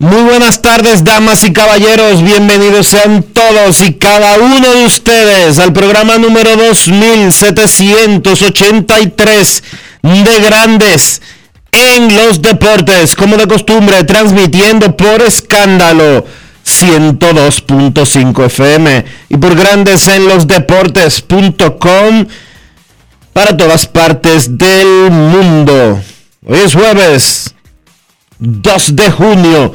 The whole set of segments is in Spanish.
Muy buenas tardes, damas y caballeros. Bienvenidos sean todos y cada uno de ustedes al programa número 2783 de Grandes en los Deportes, como de costumbre, transmitiendo por escándalo 102.5 FM y por Grandes en los Deportes.com para todas partes del mundo. Hoy es jueves 2 de junio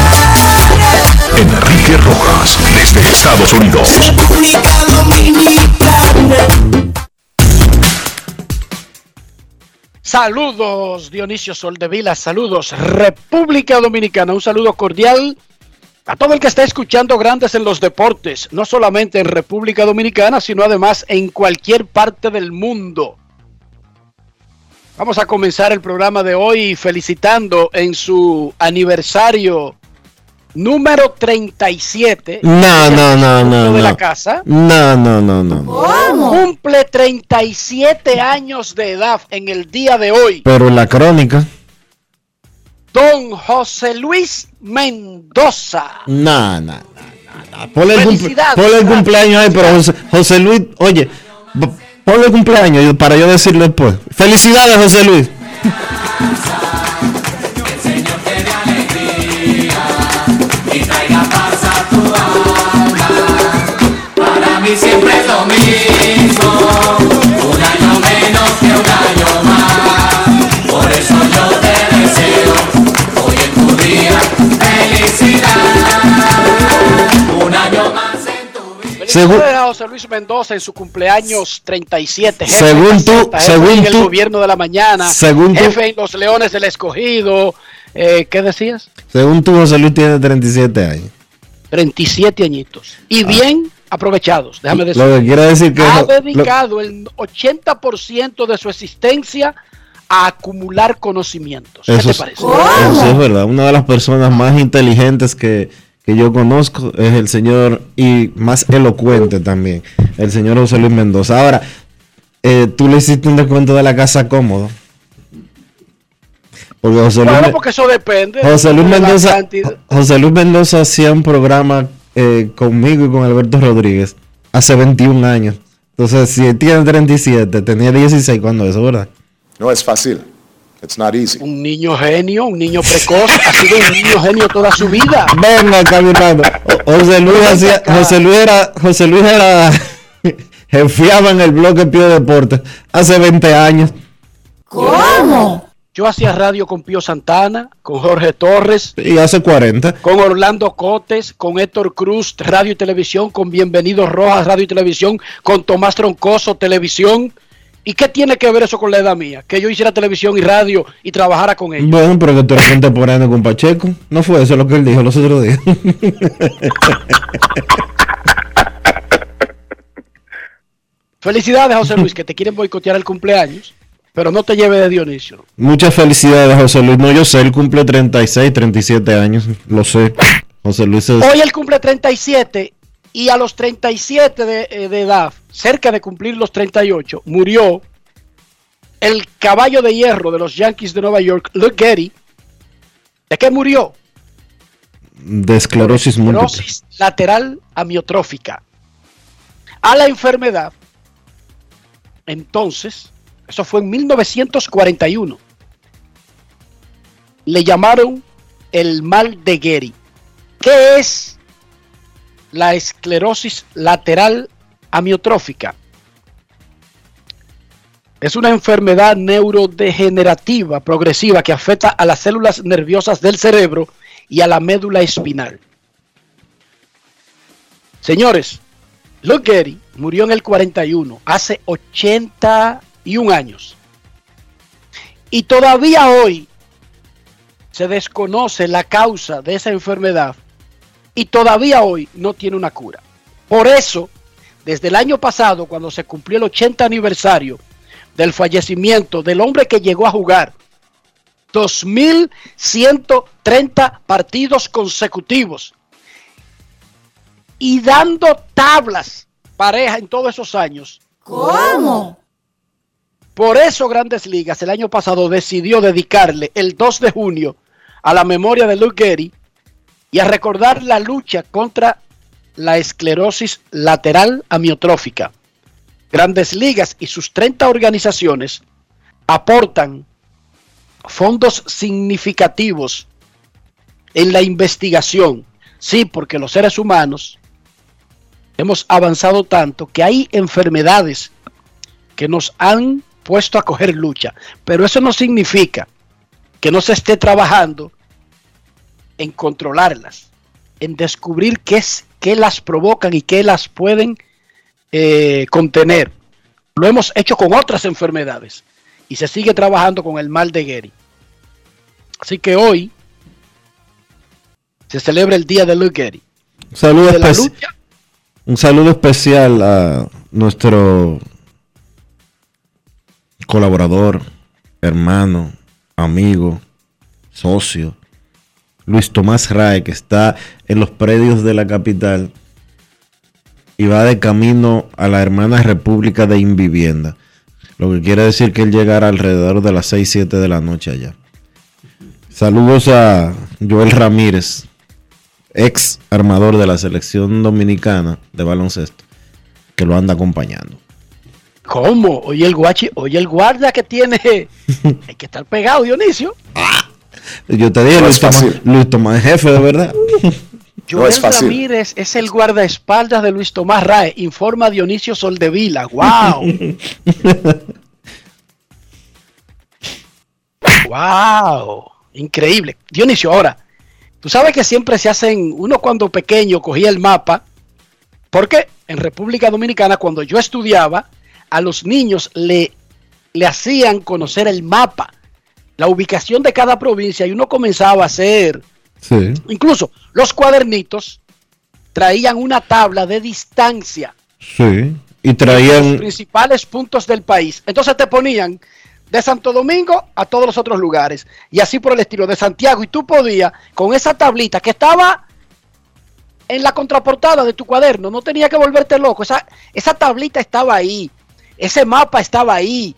Enrique Rojas, desde Estados Unidos. Saludos Dionisio Soldevila, saludos República Dominicana, un saludo cordial a todo el que está escuchando Grandes en los Deportes, no solamente en República Dominicana, sino además en cualquier parte del mundo. Vamos a comenzar el programa de hoy felicitando en su aniversario número 37. No, no, no, no. De la casa. No, no, no, no. Cumple 37 años de edad en el día de hoy. Pero en la crónica. Don José Luis Mendoza. No, no, no. Ponle el, el cumpleaños ahí, pero José, José Luis, oye, ponle el cumpleaños para yo decirlo después. Felicidades, José Luis. siempre es lo mismo. Un año menos que un año más. Por eso yo te deseo hoy en tu día felicidad. Un año más en tu vida. Según José Luis Mendoza en su cumpleaños 37. Jefe según tú, según el gobierno de la mañana. Según jefe en los Leones del Escogido. Eh, ¿Qué decías? Según tú, José Luis tiene 37 años. 37 añitos. Y ah. bien aprovechados, déjame decir. Lo que quiere decir que ha dedicado el 80% de su existencia a acumular conocimientos. ¿Qué te parece? Eso es verdad. Una de las personas más inteligentes que, yo conozco es el señor y más elocuente también, el señor José Luis Mendoza. Ahora, eh, tú le hiciste un descuento de la casa cómodo. Porque José Luis, porque eso depende. José Luis Mendoza, José Luis Mendoza hacía un programa eh, conmigo y con Alberto Rodríguez hace 21 años. Entonces, si tiene 37, tenía 16 cuando eso, ¿verdad? No es fácil. It's not easy. Un niño genio, un niño precoz, ha sido un niño genio toda su vida. Venga, caminando. José Luis hacía, José Luis era, José Luis era, jefiaba en el bloque Pío Deportes hace 20 años. ¿Cómo? Yo hacía radio con Pío Santana, con Jorge Torres. Y hace 40. Con Orlando Cotes, con Héctor Cruz, radio y televisión, con Bienvenidos Rojas, radio y televisión, con Tomás Troncoso, televisión. ¿Y qué tiene que ver eso con la edad mía? Que yo hiciera televisión y radio y trabajara con ellos. Bueno, pero que tú eres contemporáneo con Pacheco. No fue eso lo que él dijo los otros días. Felicidades, José Luis, que te quieren boicotear el cumpleaños, pero no te lleve de Dionisio. Muchas felicidades, José Luis. No, yo sé, él cumple 36, 37 años. Lo sé. José Luis es... Hoy él cumple 37 y a los 37 de, eh, de edad, cerca de cumplir los 38, murió el caballo de hierro de los Yankees de Nueva York, Luke Getty. ¿De qué murió? de esclerosis múltiple. Esclerosis lateral amiotrófica. A la enfermedad, entonces, eso fue en 1941, le llamaron el mal de Gary. ¿Qué es la esclerosis lateral amiotrófica? Es una enfermedad neurodegenerativa progresiva que afecta a las células nerviosas del cerebro y a la médula espinal. Señores, Luke Gary murió en el 41, hace 81 años. Y todavía hoy se desconoce la causa de esa enfermedad y todavía hoy no tiene una cura. Por eso, desde el año pasado, cuando se cumplió el 80 aniversario del fallecimiento del hombre que llegó a jugar 2.130 partidos consecutivos y dando tablas pareja en todos esos años. ¿Cómo? Por eso Grandes Ligas el año pasado decidió dedicarle el 2 de junio a la memoria de Luke Gary y a recordar la lucha contra la esclerosis lateral amiotrófica. Grandes Ligas y sus 30 organizaciones aportan fondos significativos en la investigación. Sí, porque los seres humanos hemos avanzado tanto que hay enfermedades que nos han puesto a coger lucha. Pero eso no significa que no se esté trabajando en controlarlas, en descubrir qué, es, qué las provocan y qué las pueden eh, contener. Lo hemos hecho con otras enfermedades y se sigue trabajando con el mal de Gary. Así que hoy se celebra el día de Luke Gary. Un saludo, De la espe- lucha, un saludo especial a nuestro colaborador, hermano, amigo, socio, Luis Tomás Rae, que está en los predios de la capital y va de camino a la hermana República de Invivienda. Lo que quiere decir que él llegará alrededor de las 6, 7 de la noche allá. Saludos a Joel Ramírez, ex armador de la selección dominicana de baloncesto, que lo anda acompañando. ¿Cómo? Oye el guachi, oye el guardia que tiene. Hay que estar pegado, Dionisio. Yo te dije, No Luis, fácil. Luis Tomás es jefe, de verdad. No es Joel fácil. Ramírez es el guardaespaldas de Luis Tomás Rae, informa Dionisio Soldevila. ¡Wow! ¡Wow! Increíble. Dionisio, ahora, tú sabes que siempre se hacen, uno cuando pequeño cogía el mapa, porque en República Dominicana, cuando yo estudiaba, a los niños le, le hacían conocer el mapa, la ubicación de cada provincia, y uno comenzaba a hacer Sí. Incluso los cuadernitos traían una tabla de distancia Sí. Y de los traían. principales puntos del país. Entonces te ponían de Santo Domingo a todos los otros lugares y así por el estilo de Santiago y tú podías con esa tablita que estaba en la contraportada de tu cuaderno, no tenía que volverte loco, esa, esa tablita estaba ahí, ese mapa estaba ahí,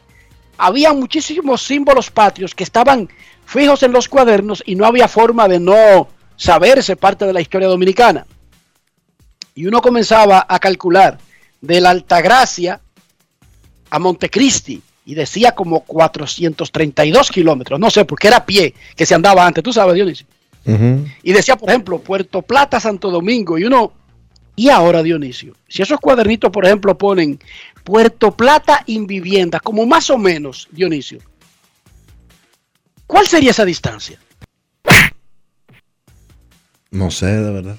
había muchísimos símbolos patrios que estaban fijos en los cuadernos y no había forma de no saberse parte de la historia dominicana. Y uno comenzaba a calcular de la Altagracia a Montecristi y decía como 432 kilómetros, no sé, porque era a pie que se andaba antes, tú sabes, Dionisio. Y decía, por ejemplo, Puerto Plata, Santo Domingo, y uno, y ahora Dionisio, si esos cuadernitos, por ejemplo, ponen Puerto Plata Invivienda, como más o menos, Dionisio, ¿cuál sería esa distancia? No sé, de verdad.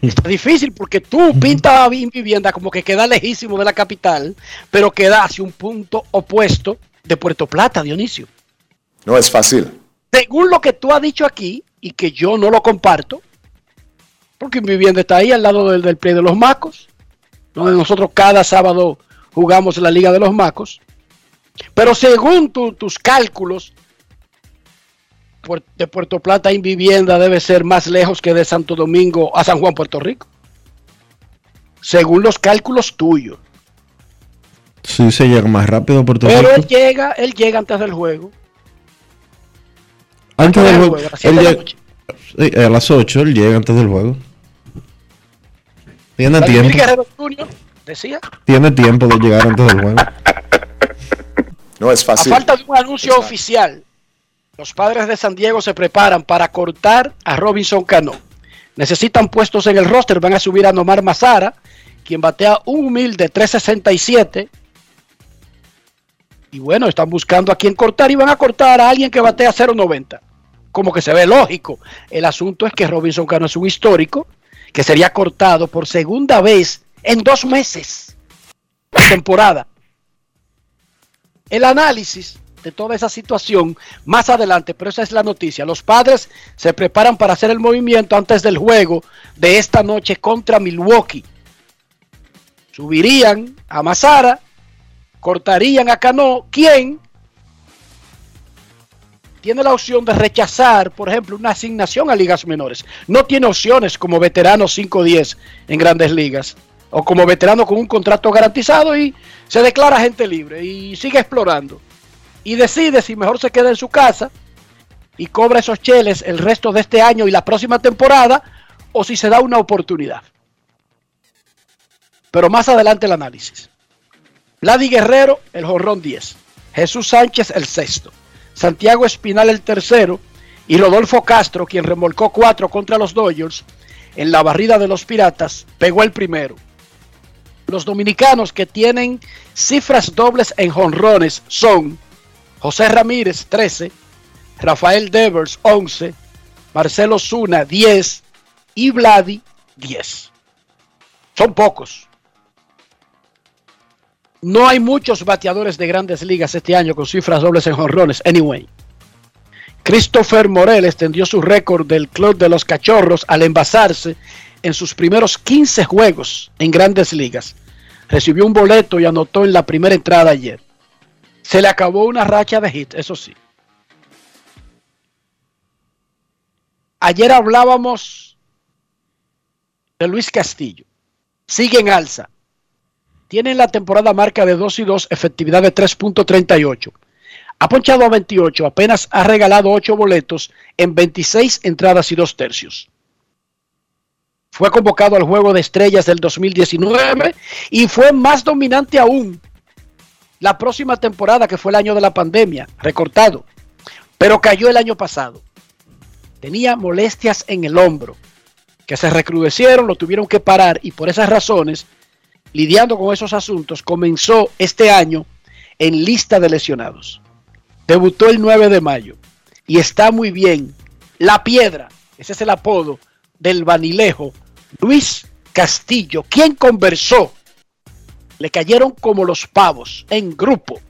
Está difícil porque tú pintas vivienda como que queda lejísimo de la capital, pero queda hacia un punto opuesto de Puerto Plata, Dionisio. No es fácil. Según lo que tú has dicho aquí, y que yo no lo comparto, porque mi vivienda está ahí al lado del, del Play de los Macos, nosotros cada sábado jugamos la Liga de los Macos. Pero según tu- tus cálculos, de Puerto Plata en vivienda debe ser más lejos que de Santo Domingo a San Juan, Puerto Rico. Según los cálculos tuyos. Sí, se llega más rápido a Puerto Pero él Rico. llega, él llega antes del juego. Antes del del juego. juego, a las él llega- sí, a las 8 él llega antes del juego. Tiene Vladimir tiempo. Guerrero Jr. decía, Tiene tiempo de llegar antes del juego. No es a fácil. falta de un anuncio Exacto. oficial, los padres de San Diego se preparan para cortar a Robinson Cano. Necesitan puestos en el roster, van a subir a Nomar Mazara, quien batea un humilde 367. Y bueno, están buscando a quien cortar y van a cortar a alguien que batea 0.90. Como que se ve lógico. El asunto es que Robinson Cano es un histórico que sería cortado por segunda vez en dos meses de temporada. El análisis de toda esa situación más adelante, pero esa es la noticia. Los padres se preparan para hacer el movimiento antes del juego de esta noche contra Milwaukee. Subirían a Mazara, cortarían a Cano, quien tiene la opción de rechazar, por ejemplo, una asignación a ligas menores. No tiene opciones como veterano 5-10 en grandes ligas o como veterano con un contrato garantizado y se declara gente libre y sigue explorando. Y decide si mejor se queda en su casa y cobra esos cheles el resto de este año y la próxima temporada o si se da una oportunidad. Pero más adelante el análisis. Vladi Guerrero, el jorrón 10. Jesús Sánchez, el sexto. Santiago Espinal, el tercero. Y Rodolfo Castro, quien remolcó cuatro contra los Dodgers en la barrida de los Piratas, pegó el primero. Los dominicanos que tienen cifras dobles en jonrones son José Ramírez, 13, Rafael Devers, 11, Marcelo Zuna, 10 y Vladi, 10. Son pocos. No hay muchos bateadores de grandes ligas este año con cifras dobles en jonrones. Anyway. Christopher Morel extendió su récord del Club de los Cachorros al envasarse en sus primeros 15 juegos en grandes ligas. Recibió un boleto y anotó en la primera entrada ayer. Se le acabó una racha de hits, eso sí. Ayer hablábamos de Luis Castillo. Sigue en alza. Tiene en la temporada marca de 2 y 2, efectividad de 3.38. Ha ponchado a 28, apenas ha regalado 8 boletos en 26 entradas y 2 tercios. Fue convocado al Juego de Estrellas del 2019 y fue más dominante aún la próxima temporada, que fue el año de la pandemia, recortado, pero cayó el año pasado. Tenía molestias en el hombro, que se recrudecieron, lo tuvieron que parar y por esas razones, lidiando con esos asuntos, comenzó este año en lista de lesionados. Debutó el 9 de mayo y está muy bien. La piedra, ese es el apodo del vanilejo Luis Castillo, quien conversó le cayeron como los pavos en grupo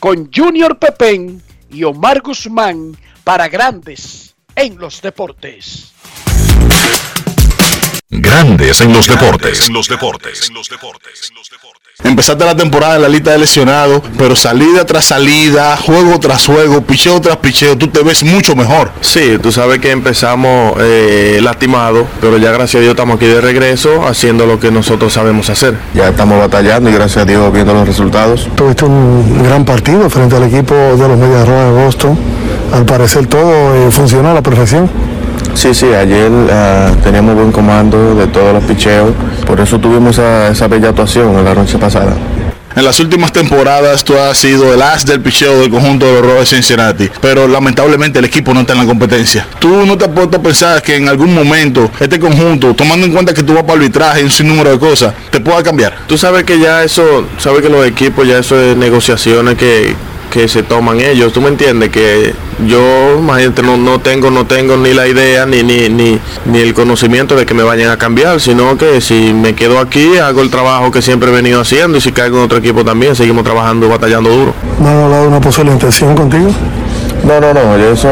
con Junior Pepén y Omar Guzmán para grandes en los deportes. Grandes en los deportes. En los deportes. Empezaste la temporada en la lista de lesionados, pero salida tras salida, juego tras juego, picheo tras picheo, tú te ves mucho mejor. Sí, tú sabes que empezamos eh, lastimados, pero ya gracias a Dios estamos aquí de regreso haciendo lo que nosotros sabemos hacer. Ya estamos batallando y gracias a Dios viendo los resultados. Tuviste un gran partido frente al equipo de los Medias Rojas de Boston. Al parecer todo eh, funcionó a la perfección. Sí, sí, ayer ah, teníamos buen comando de todos los picheos, por eso tuvimos esa, esa bella actuación en la noche pasada. En las últimas temporadas tú has sido el as del picheo del conjunto de los Rojos de Cincinnati, pero lamentablemente el equipo no está en la competencia. ¿Tú no te has puesto a pensar que en algún momento este conjunto, tomando en cuenta que tú vas para arbitraje y un sinnúmero de cosas, te pueda cambiar? Tú sabes que ya eso, sabes que los equipos ya eso es negociaciones que que se toman ellos. ¿Tú me entiendes? Que yo, imagínate, no, no tengo, no tengo ni la idea ni, ni, ni, ni el conocimiento de que me vayan a cambiar, sino que si me quedo aquí, hago el trabajo que siempre he venido haciendo y si caigo en otro equipo también, seguimos trabajando y batallando duro. ¿No han hablado de una posible intención contigo? No, no, no, yo eso,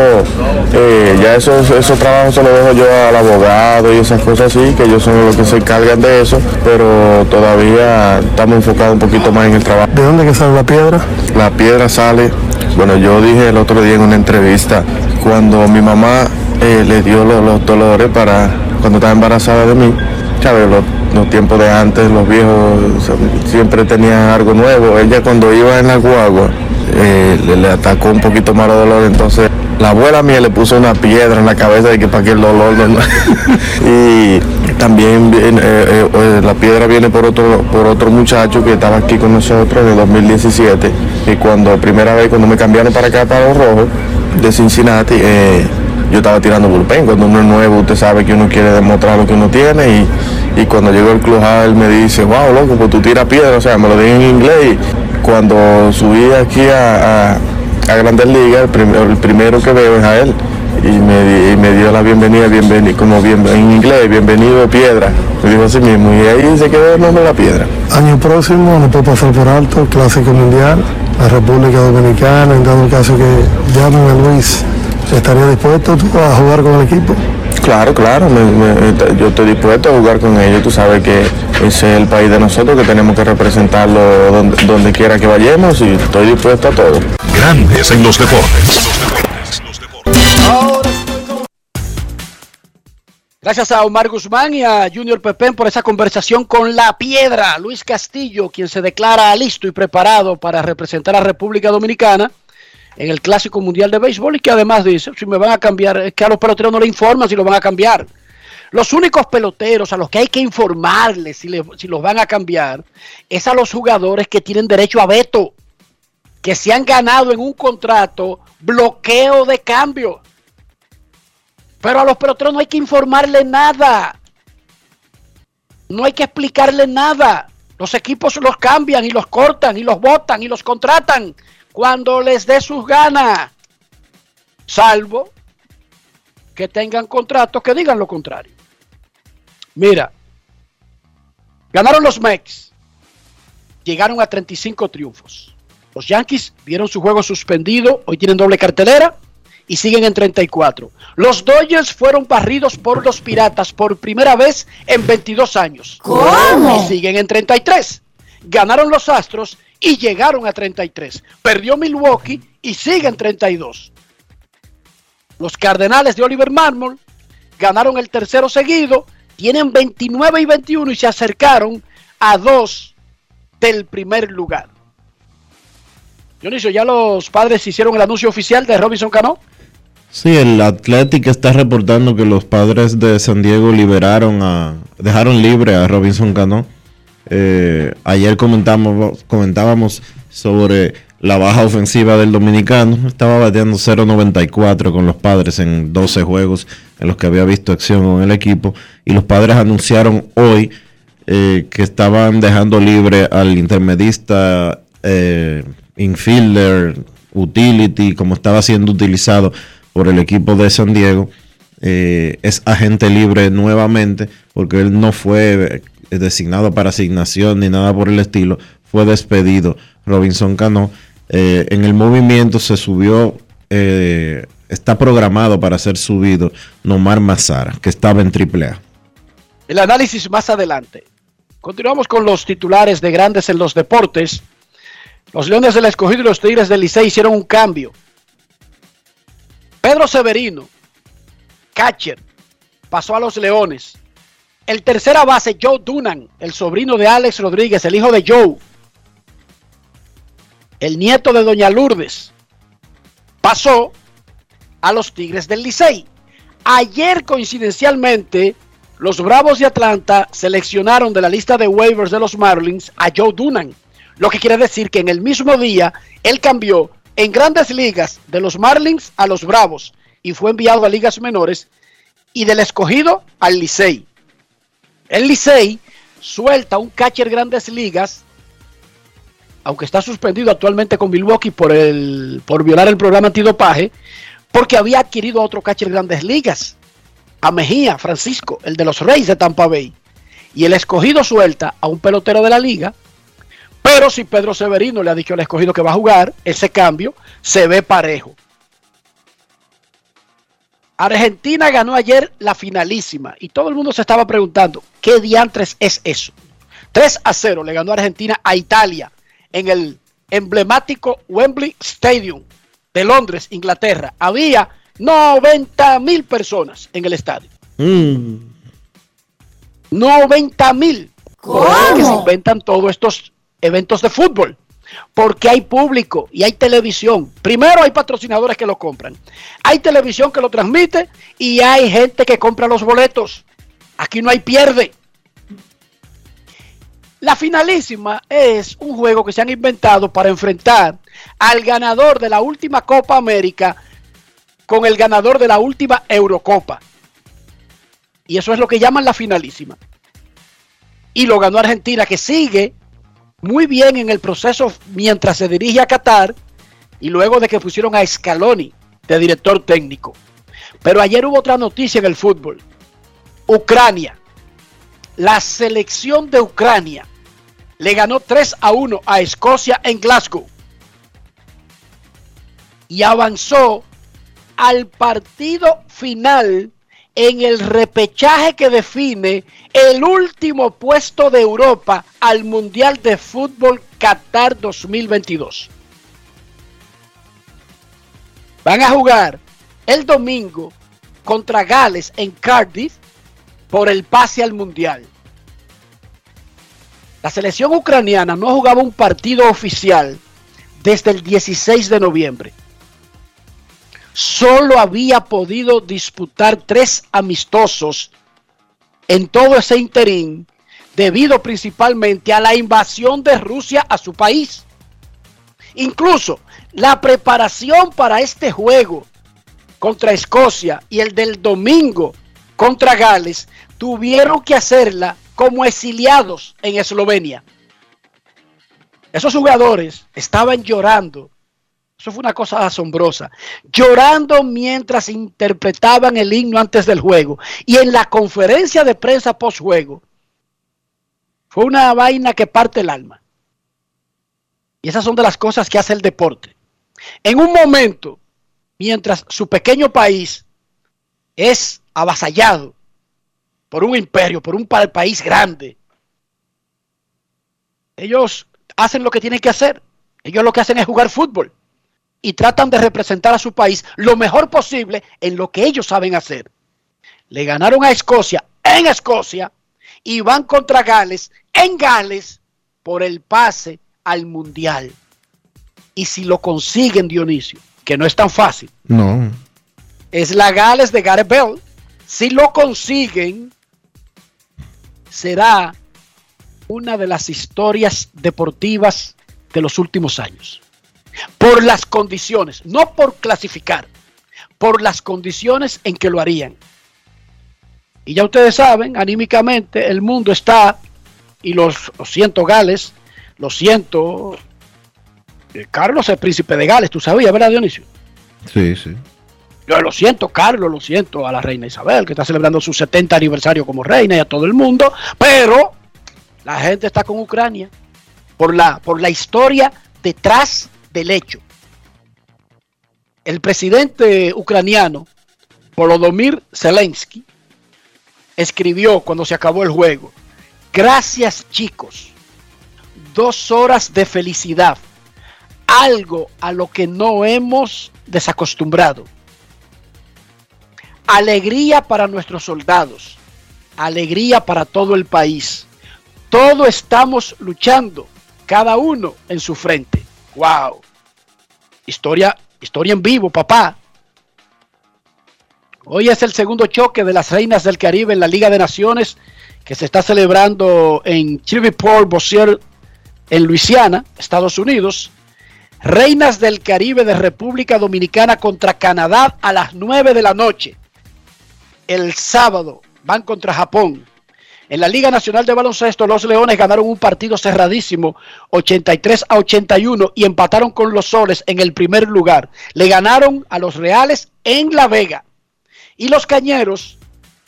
eh, ya esos, esos trabajos se los dejo yo al abogado y esas cosas así, que ellos son los que se encargan de eso, pero todavía estamos enfocados un poquito más en el trabajo. ¿De dónde que sale la piedra? La piedra sale, bueno, yo dije el otro día en una entrevista, cuando mi mamá eh, le dio los, dolores para, cuando estaba embarazada de mí, ¿sabes? Los, tiempos de antes, los viejos siempre tenían algo nuevo. Ella cuando iba en la guagua, eh, le, atacó un poquito más los dolores, entonces la abuela mía le puso una piedra en la cabeza de que para que el dolor no- y también viene, eh, eh, la piedra viene por otro por otro muchacho que estaba aquí con nosotros en el 2017 y cuando primera vez cuando me cambiaron para acá para los rojos de Cincinnati eh, yo estaba tirando bullpen. Cuando uno es nuevo usted sabe que uno quiere demostrar lo que uno tiene. Y, y cuando llegó el club él me dice wow loco pues tú tiras piedra o sea me lo dije en inglés. Y cuando subí aquí a, a a Grandes Ligas, el, prim- el primero que veo es a él. Y me, y me dio la bienvenida, bienvenido, como bien, en inglés, bienvenido Piedra. Me dijo así mismo, y ahí se quedó el nombre de la piedra. Año próximo, no puedo pasar por alto, el Clásico Mundial, la República Dominicana, en dado caso que llamen a Luis, ¿estaría dispuesto tú a jugar con el equipo? Claro, claro, me- me- yo estoy dispuesto a jugar con ellos. Tú sabes que ese es el país de nosotros, que tenemos que representarlo donde, donde quiera que vayamos y estoy dispuesto a todo. Grandes en los deportes. Gracias a Omar Guzmán y a Junior Pepén por esa conversación con la piedra. Luis Castillo, quien se declara listo y preparado para representar a República Dominicana en el Clásico Mundial de Béisbol y que además dice, si me van a cambiar, es que a los peloteros no le informan si lo van a cambiar. Los únicos peloteros a los que hay que informarles si, si los van a cambiar es a los jugadores que tienen derecho a veto, que se han ganado en un contrato bloqueo de cambio. Pero a los peloteros no hay que informarle nada. No hay que explicarle nada. Los equipos los cambian y los cortan y los botan y los contratan cuando les dé sus ganas. Salvo que tengan contratos que digan lo contrario. Mira, ganaron los Mex. Llegaron a 35 triunfos. Los Yankees vieron su juego suspendido. Hoy tienen doble cartelera y siguen en 34. Los Dodgers fueron barridos por los Piratas por primera vez en 22 años. ¿Cómo? Y siguen en 33. Ganaron los Astros y llegaron a 33. Perdió Milwaukee y siguen en 32. Los Cardenales de Oliver Marmol ganaron el tercero seguido, tienen 29 y 21 y se acercaron a dos del primer lugar. Dionisio, ya los padres hicieron el anuncio oficial de Robinson Cano. Sí, el Athletic está reportando que los padres de San Diego liberaron a, dejaron libre a Robinson Cano. Eh, ayer comentamos, comentábamos sobre la baja ofensiva del dominicano. Estaba bateando 0.94 con los padres en 12 juegos en los que había visto acción con el equipo. Y los padres anunciaron hoy eh, que estaban dejando libre al intermedista eh, infielder, utility, como estaba siendo utilizado por el equipo de San Diego. Eh, es agente libre nuevamente porque él no fue eh, designado para asignación ni nada por el estilo. Fue despedido Robinson Cano. Eh, en el movimiento se subió, eh, está programado para ser subido Nomar Mazara, que estaba en AAA. El análisis más adelante. Continuamos con los titulares de grandes en los deportes. Los Leones del Escogido y los Tigres del Licey hicieron un cambio. Pedro Severino, catcher, pasó a los Leones. El tercera base, Joe Dunan, el sobrino de Alex Rodríguez, el hijo de Joe, el nieto de Doña Lourdes, pasó a los Tigres del Licey. Ayer, coincidencialmente, los Bravos de Atlanta seleccionaron de la lista de waivers de los Marlins a Joe Dunan, lo que quiere decir que en el mismo día él cambió en grandes ligas de los Marlins a los Bravos y fue enviado a ligas menores y del escogido al Licey. El Licey suelta un catcher grandes ligas aunque está suspendido actualmente con Milwaukee por, el, por violar el programa antidopaje, porque había adquirido a otro catcher de grandes ligas, a Mejía, Francisco, el de los Reyes de Tampa Bay. Y el escogido suelta a un pelotero de la liga, pero si Pedro Severino le ha dicho al escogido que va a jugar, ese cambio se ve parejo. Argentina ganó ayer la finalísima y todo el mundo se estaba preguntando, ¿qué diantres es eso? 3 a 0 le ganó Argentina a Italia en el emblemático Wembley Stadium de Londres, Inglaterra. Había 90 mil personas en el estadio. Mm. 90 mil. Que se inventan todos estos eventos de fútbol. Porque hay público y hay televisión. Primero hay patrocinadores que lo compran. Hay televisión que lo transmite y hay gente que compra los boletos. Aquí no hay pierde. La finalísima es un juego que se han inventado para enfrentar al ganador de la última Copa América con el ganador de la última Eurocopa. Y eso es lo que llaman la finalísima. Y lo ganó Argentina, que sigue muy bien en el proceso mientras se dirige a Qatar y luego de que pusieron a Scaloni de director técnico. Pero ayer hubo otra noticia en el fútbol. Ucrania. La selección de Ucrania le ganó 3 a 1 a Escocia en Glasgow. Y avanzó al partido final en el repechaje que define el último puesto de Europa al Mundial de Fútbol Qatar 2022. Van a jugar el domingo contra Gales en Cardiff por el pase al Mundial. La selección ucraniana no jugaba un partido oficial desde el 16 de noviembre solo había podido disputar tres amistosos en todo ese interín debido principalmente a la invasión de Rusia a su país. Incluso la preparación para este juego contra Escocia y el del domingo contra Gales tuvieron que hacerla como exiliados en Eslovenia. Esos jugadores estaban llorando eso fue una cosa asombrosa. Llorando mientras interpretaban el himno antes del juego. Y en la conferencia de prensa post-juego. Fue una vaina que parte el alma. Y esas son de las cosas que hace el deporte. En un momento, mientras su pequeño país es avasallado por un imperio, por un país grande, ellos hacen lo que tienen que hacer. Ellos lo que hacen es jugar fútbol y tratan de representar a su país lo mejor posible en lo que ellos saben hacer. Le ganaron a Escocia en Escocia y van contra Gales en Gales por el pase al Mundial. Y si lo consiguen, Dionisio, que no es tan fácil. No. Es la Gales de Gareth Bell. Si lo consiguen, será una de las historias deportivas de los últimos años por las condiciones, no por clasificar, por las condiciones en que lo harían. Y ya ustedes saben, anímicamente el mundo está, y los, lo siento Gales, lo siento, eh, Carlos es príncipe de Gales, tú sabías, ¿verdad Dionisio? Sí, sí. Yo lo siento, Carlos, lo siento a la reina Isabel, que está celebrando su 70 aniversario como reina y a todo el mundo, pero la gente está con Ucrania por la, por la historia detrás del hecho. El presidente ucraniano, Volodymyr Zelensky, escribió cuando se acabó el juego, gracias chicos, dos horas de felicidad, algo a lo que no hemos desacostumbrado. Alegría para nuestros soldados, alegría para todo el país. Todos estamos luchando, cada uno en su frente. ¡Wow! Historia, historia en vivo, papá. Hoy es el segundo choque de las reinas del Caribe en la Liga de Naciones que se está celebrando en Shreveport, Bossier, en Luisiana, Estados Unidos. Reinas del Caribe de República Dominicana contra Canadá a las 9 de la noche. El sábado van contra Japón. En la Liga Nacional de Baloncesto, los Leones ganaron un partido cerradísimo, 83 a 81, y empataron con los Soles en el primer lugar. Le ganaron a los Reales en La Vega. Y los Cañeros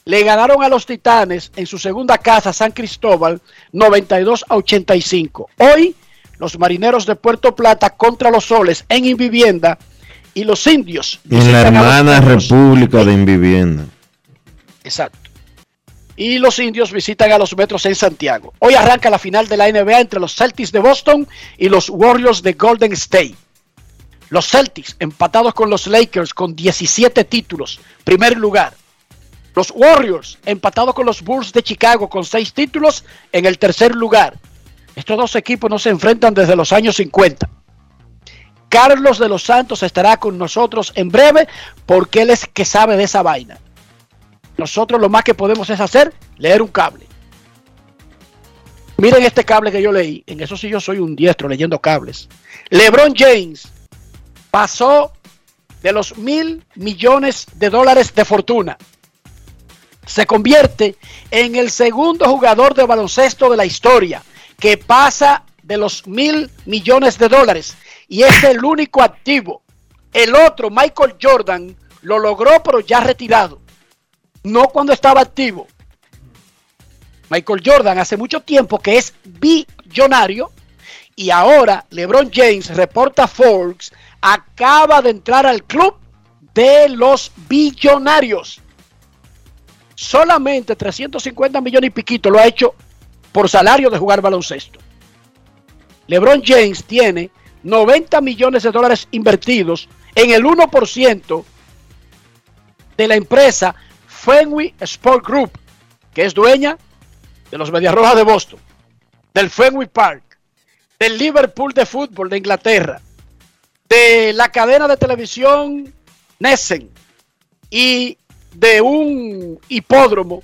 le ganaron a los Titanes en su segunda casa, San Cristóbal, 92 a 85. Hoy, los Marineros de Puerto Plata contra los Soles en Invivienda y los Indios. En la hermana. República de Invivienda. Exacto. Y los indios visitan a los Metros en Santiago. Hoy arranca la final de la NBA entre los Celtics de Boston y los Warriors de Golden State. Los Celtics empatados con los Lakers con 17 títulos, primer lugar. Los Warriors empatados con los Bulls de Chicago con 6 títulos en el tercer lugar. Estos dos equipos no se enfrentan desde los años 50. Carlos de los Santos estará con nosotros en breve porque él es que sabe de esa vaina. Nosotros lo más que podemos es hacer, leer un cable. Miren este cable que yo leí. En eso sí yo soy un diestro leyendo cables. LeBron James pasó de los mil millones de dólares de fortuna. Se convierte en el segundo jugador de baloncesto de la historia que pasa de los mil millones de dólares. Y es el único activo. El otro, Michael Jordan, lo logró pero ya retirado no cuando estaba activo. Michael Jordan hace mucho tiempo que es billonario y ahora LeBron James, reporta Forbes, acaba de entrar al club de los billonarios. Solamente 350 millones y piquito lo ha hecho por salario de jugar baloncesto. LeBron James tiene 90 millones de dólares invertidos en el 1% de la empresa Fenway Sport Group, que es dueña de los Medias Rojas de Boston, del Fenway Park, del Liverpool de fútbol de Inglaterra, de la cadena de televisión Nessen y de un hipódromo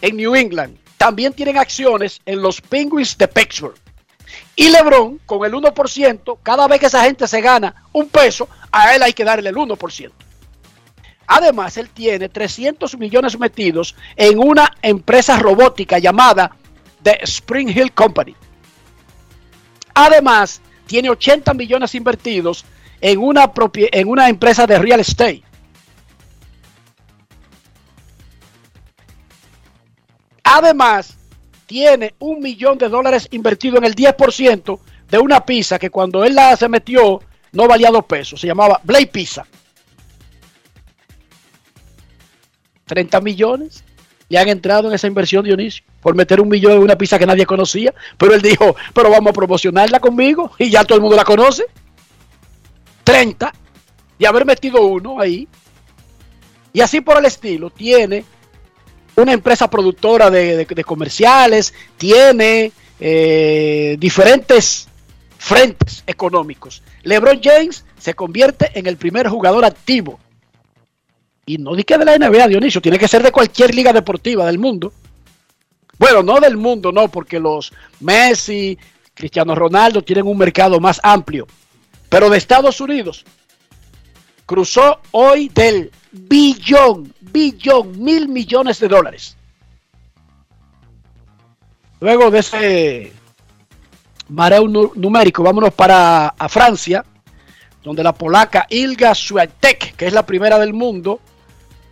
en New England. También tienen acciones en los Penguins de Pittsburgh. Y LeBron, con el 1%, cada vez que esa gente se gana un peso, a él hay que darle el 1%. Además, él tiene 300 millones metidos en una empresa robótica llamada The Spring Hill Company. Además, tiene 80 millones invertidos en una, en una empresa de real estate. Además, tiene un millón de dólares invertido en el 10% de una pizza que cuando él la se metió no valía dos pesos. Se llamaba Blade Pizza. 30 millones le han entrado en esa inversión, Dionisio, por meter un millón en una pizza que nadie conocía. Pero él dijo, pero vamos a promocionarla conmigo y ya todo el mundo la conoce. 30 y haber metido uno ahí. Y así por el estilo, tiene una empresa productora de, comerciales, tiene eh, diferentes frentes económicos. LeBron James se convierte en el primer jugador activo y no di que de la NBA, Dionisio, tiene que ser de cualquier liga deportiva del mundo. Bueno, no del mundo, no, porque los Messi, Cristiano Ronaldo tienen un mercado más amplio. Pero de Estados Unidos, cruzó hoy del billón, billón, mil millones de dólares. Luego de ese mareo nu- numérico, vámonos para a Francia, donde la polaca Ilga Swiatek, que es la primera del mundo,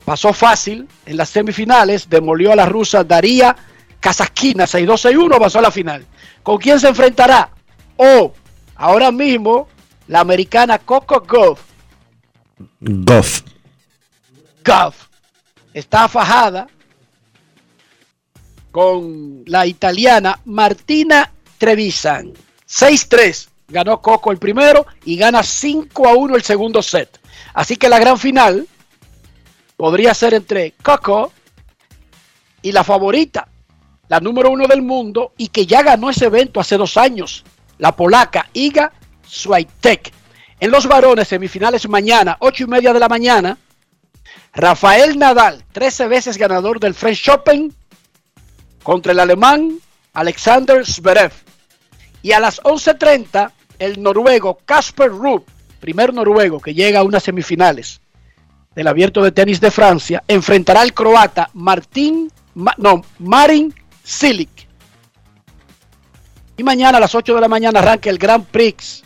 pasó fácil en las semifinales, demolió a la rusa Daria Kazaskina 6-2-6-1, pasó a la final. ¿Con quién se enfrentará? O ahora mismo la americana Coco Gauff, Goff. Gauff está fajada con la italiana Martina Trevisan. 6-3 ganó Coco el primero y gana 5-1 el segundo set. Así que la gran final podría ser entre Coco y la favorita, la número uno del mundo y que ya ganó ese evento hace dos años, la polaca Iga Swiatek. En los varones, semifinales mañana, ocho y media de la mañana, Rafael Nadal, 13 veces ganador del French Open, contra el alemán Alexander Zverev. Y a las 11.30, el noruego Casper Ruud, primer noruego que llega a unas semifinales del Abierto de Tenis de Francia, enfrentará al croata Martín Ma- no, Marin Cilic. Y mañana a las 8 de la mañana arranca el Grand Prix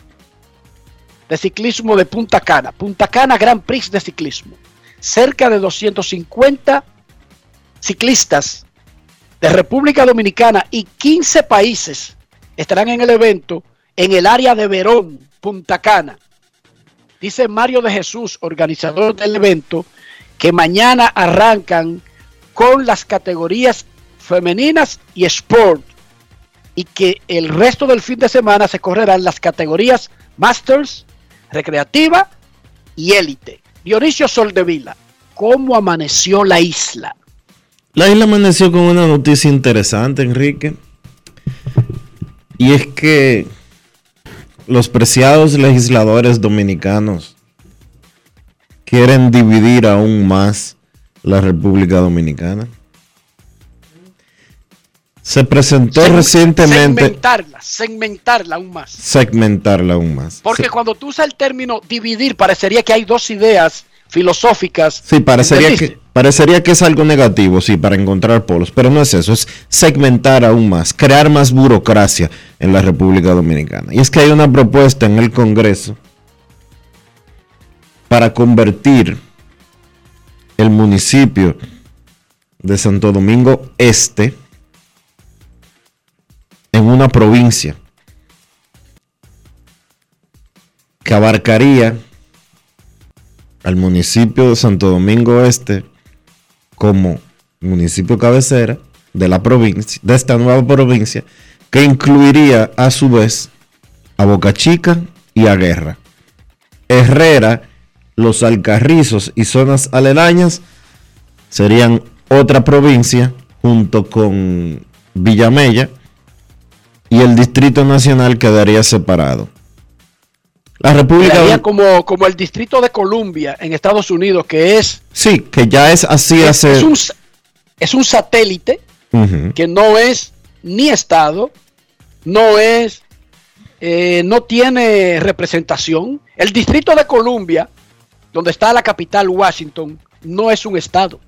de ciclismo de Punta Cana. Punta Cana Grand Prix de ciclismo. Cerca de 250 ciclistas de República Dominicana y 15 países estarán en el evento en el área de Verón, Punta Cana. Dice Mario de Jesús, organizador del evento, que mañana arrancan con las categorías femeninas y sport y que el resto del fin de semana se correrán las categorías Masters, Recreativa y Élite. Dionisio Soldevila, ¿cómo amaneció la isla? La isla amaneció con una noticia interesante, Enrique. Y es que los preciados legisladores dominicanos quieren dividir aún más la República Dominicana. Se presentó recientemente Segmentarla, segmentarla aún más. segmentarla aún más. Porque cuando tú usas el término dividir, parecería que hay dos ideas filosóficas. Sí, parecería ¿entendiste? que, parecería que es algo negativo, sí, para encontrar polos, pero no es eso, es segmentar aún más, crear más burocracia en la República Dominicana. Y es que hay una propuesta en el Congreso para convertir el municipio de Santo Domingo Este en una provincia que abarcaría al municipio de Santo Domingo Este como municipio cabecera de la provincia, de esta nueva provincia, que incluiría a su vez a Boca Chica y a Guerra. Herrera, los Alcarrizos y zonas aledañas serían otra provincia junto con Villamella y el Distrito Nacional quedaría separado. La República como, como el Distrito de Columbia en Estados Unidos, que es, Sí, que ya es así es, hace. es un, es un satélite que no es ni Estado, no es, eh, no tiene representación. El Distrito de Columbia, donde está la capital Washington, no es un Estado,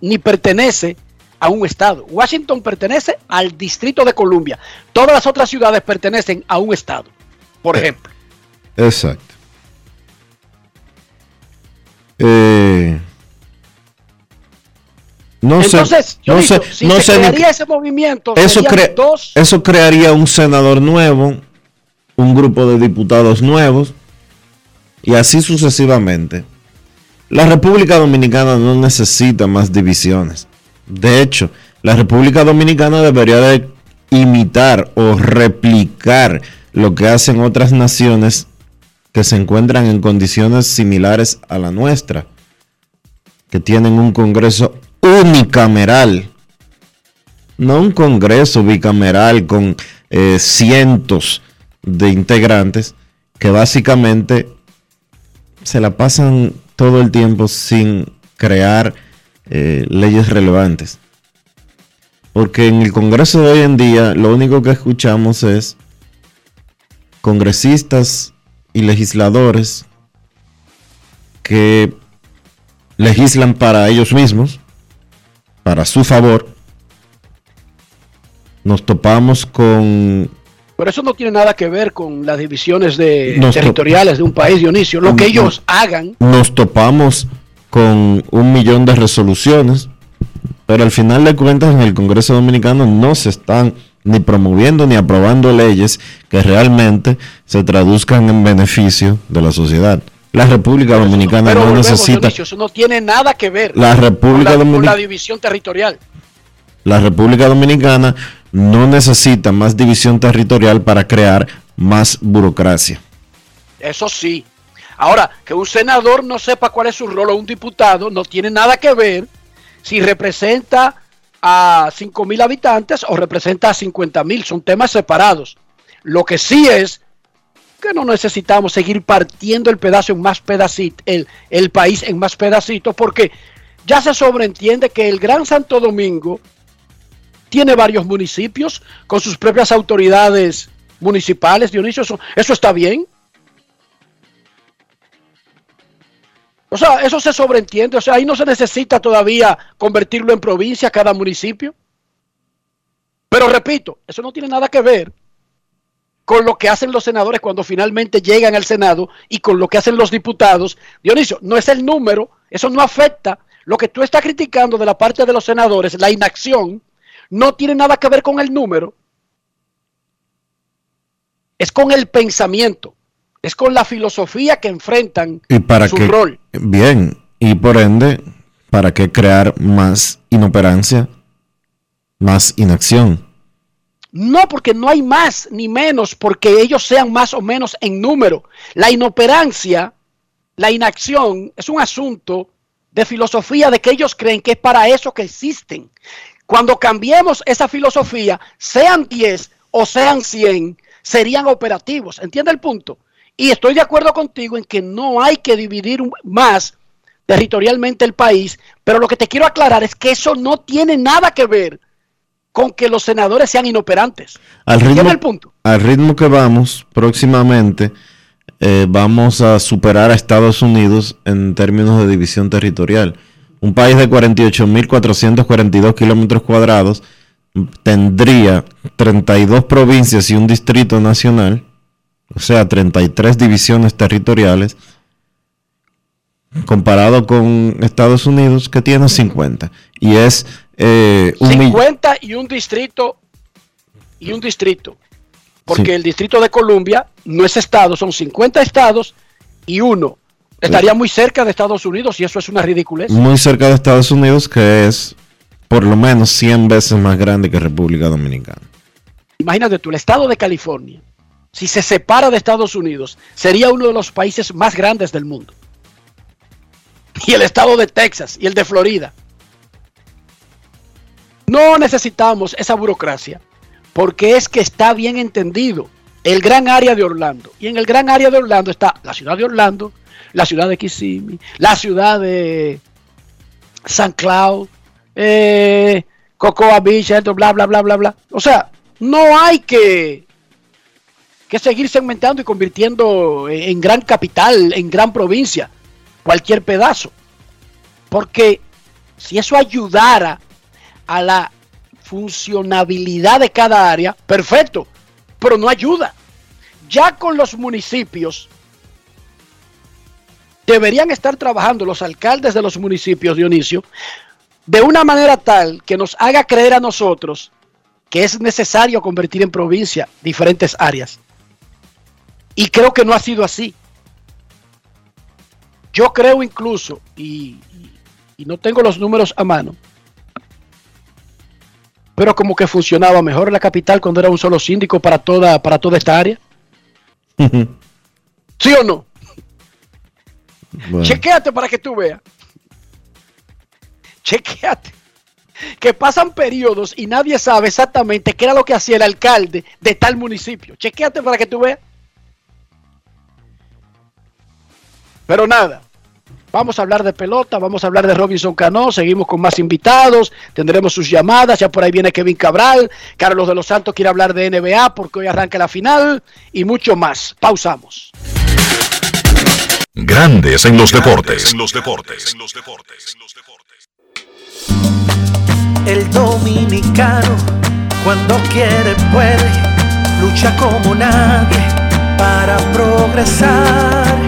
ni pertenece a un Estado. Washington pertenece al Distrito de Columbia. Todas las otras ciudades pertenecen a un Estado, por Eh, ejemplo. Exacto. Eh, no Entonces, sé, yo no sé, si no se sé crearía ese movimiento, eso, serían cre- dos eso crearía un senador nuevo, un grupo de diputados nuevos y así sucesivamente. La República Dominicana no necesita más divisiones. De hecho, la República Dominicana debería de imitar o replicar lo que hacen otras naciones que se encuentran en condiciones similares a la nuestra, que tienen un Congreso unicameral no un congreso bicameral con eh, cientos de integrantes que básicamente se la pasan todo el tiempo sin crear eh, leyes relevantes. Porque en el Congreso de hoy en día lo único que escuchamos es congresistas y legisladores que legislan para ellos mismos, para su favor, nos topamos con Pero eso no tiene nada que ver con las divisiones de, territoriales de un país, Dionisio. Lo que ellos hagan, nos topamos con un millón de resoluciones, pero al final de cuentas en el Congreso Dominicano no se están ni promoviendo ni aprobando leyes que realmente se traduzcan en beneficio de la sociedad. La República Dominicana no volvemos, necesita Dionisio, eso no tiene nada que ver la con República la, con la división territorial. la República Dominicana no necesita más división territorial para crear más burocracia. Eso sí. Ahora, que un senador no sepa cuál es su rol o un diputado no tiene nada que ver si representa a 5 mil habitantes o representa a 50 mil. Son temas separados. Lo que sí es que no necesitamos seguir partiendo el pedazo en más pedacitos, el, el país en más pedacitos, porque ya se sobreentiende que el Gran Santo Domingo tiene varios municipios con sus propias autoridades municipales. Dionisio, eso está bien. O sea, eso se sobreentiende. O sea, ahí no se necesita todavía convertirlo en provincia cada municipio. Pero repito, eso no tiene nada que ver con lo que hacen los senadores cuando finalmente llegan al Senado y con lo que hacen los diputados. Dionisio, no es el número, eso no afecta. Lo que tú estás criticando de la parte de los senadores, la inacción, no tiene nada que ver con el número. Es con el pensamiento, es con la filosofía que enfrentan y para su qué- rol. Bien, y por ende, ¿para qué crear más inoperancia, más inacción? No, porque no hay más ni menos, porque ellos sean más o menos en número. La inoperancia, la inacción, es un asunto de filosofía de que ellos creen que es para eso que existen. Cuando cambiemos esa filosofía, sean 10 o sean 100, serían operativos. ¿Entiende el punto? Y estoy de acuerdo contigo en que no hay que dividir más territorialmente el país, pero lo que te quiero aclarar es que eso no tiene nada que ver con que los senadores sean inoperantes. Al ¿Entiende ritmo, el punto? al ritmo que vamos, próximamente eh, vamos a superar a Estados Unidos en términos de división territorial. Un país de 48.442 kilómetros cuadrados tendría 32 provincias y un distrito nacional, o sea, 33 divisiones territoriales, comparado con Estados Unidos que tiene 50. Y es eh, un mill- 50 y un distrito y un distrito. Porque Sí. el distrito de Columbia no es estado, son 50 estados y uno. Estaría muy cerca de Estados Unidos y eso es una ridiculez. muy cerca de Estados Unidos, que es por lo menos 100 veces más grande que República Dominicana. Imagínate tú, el estado de California, si se separa de Estados Unidos, sería uno de los países más grandes del mundo. Y el estado de Texas y el de Florida. No necesitamos esa burocracia, porque es que está bien entendido el gran área de Orlando. Y en el gran área de Orlando está la ciudad de Orlando, la ciudad de Kissimmee, la ciudad de San Cloud, eh, Cocoa Beach, bla, bla, bla, bla, bla. O sea, no hay que, que seguir segmentando y convirtiendo en en gran capital, en gran provincia, cualquier pedazo. Porque si eso ayudara a la funcionabilidad de cada área, perfecto, pero no ayuda. Ya con los municipios, deberían estar trabajando los alcaldes de los municipios, Dionisio, de una manera tal que nos haga creer a nosotros que es necesario convertir en provincia diferentes áreas. Y creo que no ha sido así. Yo creo incluso, y, y- no tengo los números a mano, pero como que funcionaba mejor en la capital cuando era un solo síndico para toda, para toda esta área. ¿Sí o no? Bueno, Chequéate para que tú veas. Chequéate. Que pasan periodos y nadie sabe exactamente qué era lo que hacía el alcalde de tal municipio. Chequéate para que tú veas. Pero nada. Vamos a hablar de pelota, vamos a hablar de Robinson Cano, seguimos con más invitados, tendremos sus llamadas, ya por ahí viene Kevin Cabral, Carlos de los Santos quiere hablar de NBA porque hoy arranca la final y mucho más. Pausamos. Grandes en los deportes. El dominicano, cuando quiere, puede, lucha como nadie para progresar.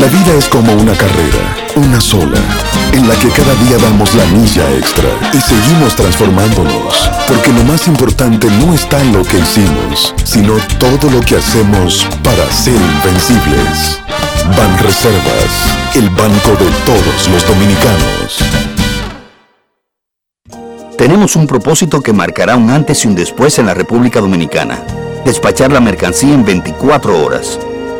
La vida es como una carrera, una sola, en la que cada día damos la milla extra y seguimos transformándonos, porque lo más importante no está en lo que hicimos, sino todo lo que hacemos para ser invencibles. Ban Reservas, el banco de todos los dominicanos. Tenemos un propósito que marcará un antes y un después en la República Dominicana. Despachar la mercancía en 24 horas.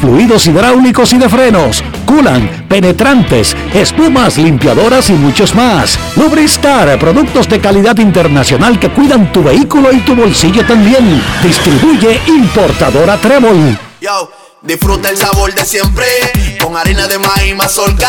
fluidos hidráulicos y de frenos, culan, penetrantes, espumas, limpiadoras y muchos más. Lubristar, productos de calidad internacional que cuidan tu vehículo y tu bolsillo también. Distribuye importadora Trébol. Yo, disfruta el sabor de siempre con harina de maíz mazorca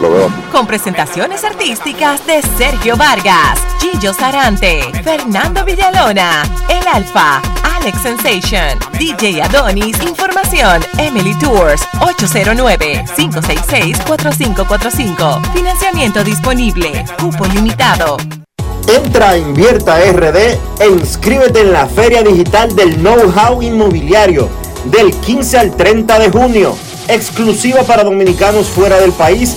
Lo veo. Con presentaciones artísticas de Sergio Vargas, Gillo Sarante, Fernando Villalona, El Alfa, Alex Sensation, DJ Adonis, Información, Emily Tours, 809-566-4545. Financiamiento disponible, cupo limitado. Entra a Invierta RD e inscríbete en la Feria Digital del Know-How Inmobiliario del 15 al 30 de junio, exclusiva para dominicanos fuera del país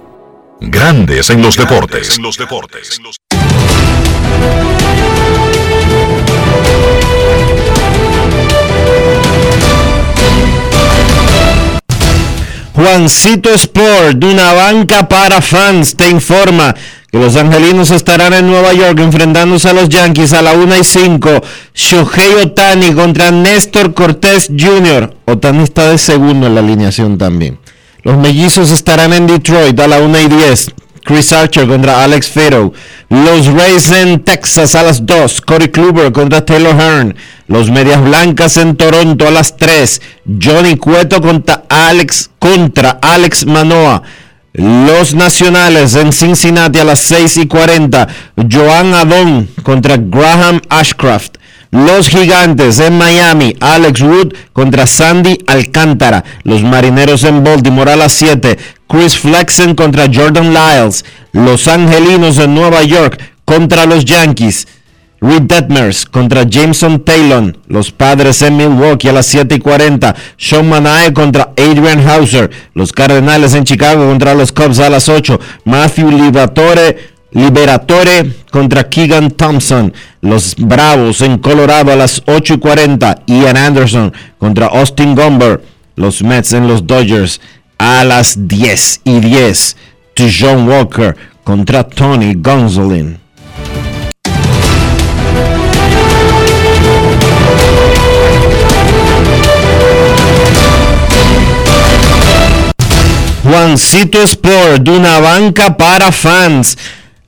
Grandes en los deportes. En los deportes. Juancito Sport, de una banca para fans, te informa que los angelinos estarán en Nueva York enfrentándose a los Yankees a la 1 y 5. Shohei Otani contra Néstor Cortés Jr. Otani está de segundo en la alineación también. Los mellizos estarán en Detroit a la 1 y 10. Chris Archer contra Alex Fero. Los Rays en Texas a las 2. Corey Kluber contra Taylor Hearn. Los Medias Blancas en Toronto a las 3. Johnny Cueto contra Alex, contra Alex Manoa. Los Nacionales en Cincinnati a las 6 y 40. Joan Adon contra Graham Ashcraft. Los Gigantes en Miami, Alex Wood contra Sandy Alcántara. Los Marineros en Baltimore a las 7, Chris Flexen contra Jordan Lyles. Los Angelinos en Nueva York contra los Yankees. Reed Detmers contra Jameson Taylor. Los Padres en Milwaukee a las 7 y 40. Sean Manae contra Adrian Hauser. Los Cardenales en Chicago contra los Cubs a las 8. Matthew Liberatore Liberatore contra Keegan Thompson. Los Bravos en Colorado a las 8 y 40. Ian Anderson contra Austin Gomber. Los Mets en los Dodgers a las 10 y 10. John Walker contra Tony Gonzolin. Juancito Sport, de una banca para fans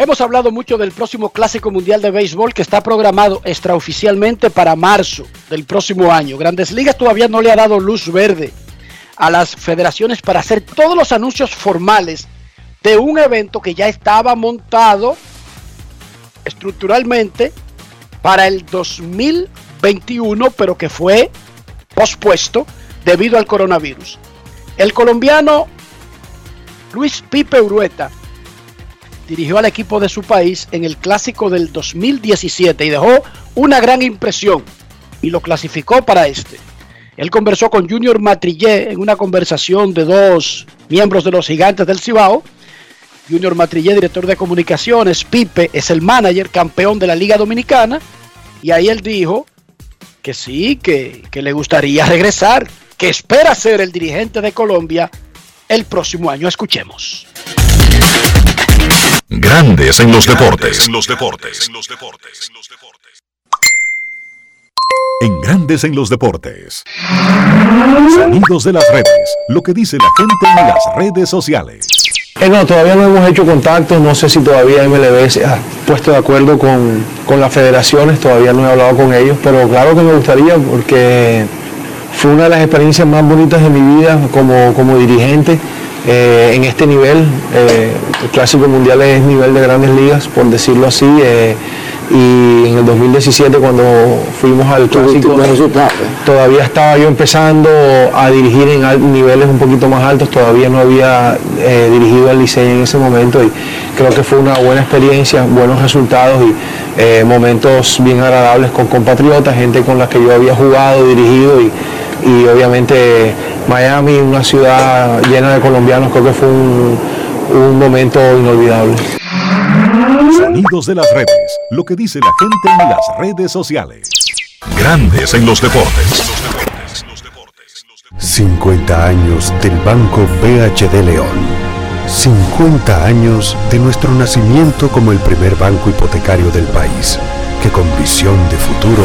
Hemos hablado mucho del próximo Clásico Mundial de Béisbol que está programado extraoficialmente para marzo del próximo año. Grandes Ligas todavía no le ha dado luz verde a las federaciones para hacer todos los anuncios formales de un evento que ya estaba montado estructuralmente para el 2021, pero que fue pospuesto debido al coronavirus. El colombiano Luis Pipe Urueta dirigió al equipo de su país en el clásico del 2017 y dejó una gran impresión y lo clasificó para este. Él conversó con Junior Matrillé en una conversación de dos miembros de los gigantes del Cibao. Junior Matrillé, director de comunicaciones, Pipe es el manager campeón de la Liga Dominicana y ahí él dijo que sí, que, que le gustaría regresar, que espera ser el dirigente de Colombia el próximo año. Escuchemos. Grandes en los deportes. En los deportes. En Grandes en los deportes. Sonidos de las redes. Lo que dice la gente en las redes sociales. Eh, no, todavía no hemos hecho contacto, no sé si todavía MLB se ha puesto de acuerdo con, con las federaciones, todavía no he hablado con ellos, pero claro que me gustaría porque fue una de las experiencias más bonitas de mi vida como, como dirigente eh, en este nivel. eh, el Clásico Mundial es nivel de grandes ligas, por decirlo así. eh, y en el 2017 cuando fuimos al Clásico, todavía estaba yo empezando a dirigir en niveles un poquito más altos, todavía no había dirigido al Licey en ese momento y creo que fue una buena experiencia, buenos resultados y momentos bien agradables con compatriotas, gente con la que yo había jugado, dirigido y, y obviamente Miami, una ciudad llena de colombianos, creo que fue un, un momento inolvidable. Sonidos de las redes. Lo que dice la gente en las redes sociales. Grandes en los deportes. 50 años del Banco BHD León. 50 años de nuestro nacimiento como el primer banco hipotecario del país, que con visión de futuro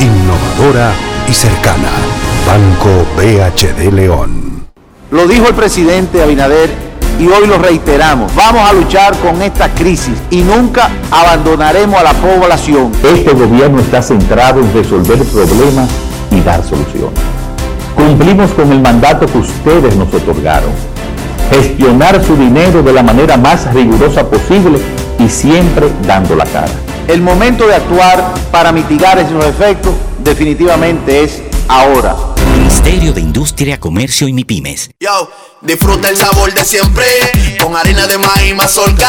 innovadora y cercana. Banco BHD León. Lo dijo el presidente Abinader y hoy lo reiteramos. Vamos a luchar con esta crisis y nunca abandonaremos a la población. Este gobierno está centrado en resolver problemas y dar soluciones. Cumplimos con el mandato que ustedes nos otorgaron. Gestionar su dinero de la manera más rigurosa posible y siempre dando la cara. El momento de actuar para mitigar esos efectos definitivamente es ahora. Ministerio de Industria, Comercio y MIPIMES. Yo, disfruta el sabor de siempre con harina de maíz mazorca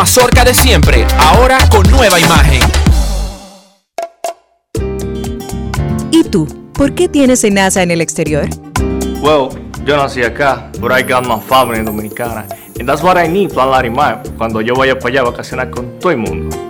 mazorca de siempre, ahora con nueva imagen. ¿Y tú? ¿Por qué tienes enaza en el exterior? Well, yo nací acá, but I got my family dominicana. And that's what I need, Plan Larimar, cuando yo vaya para allá a vacacionar con todo el mundo.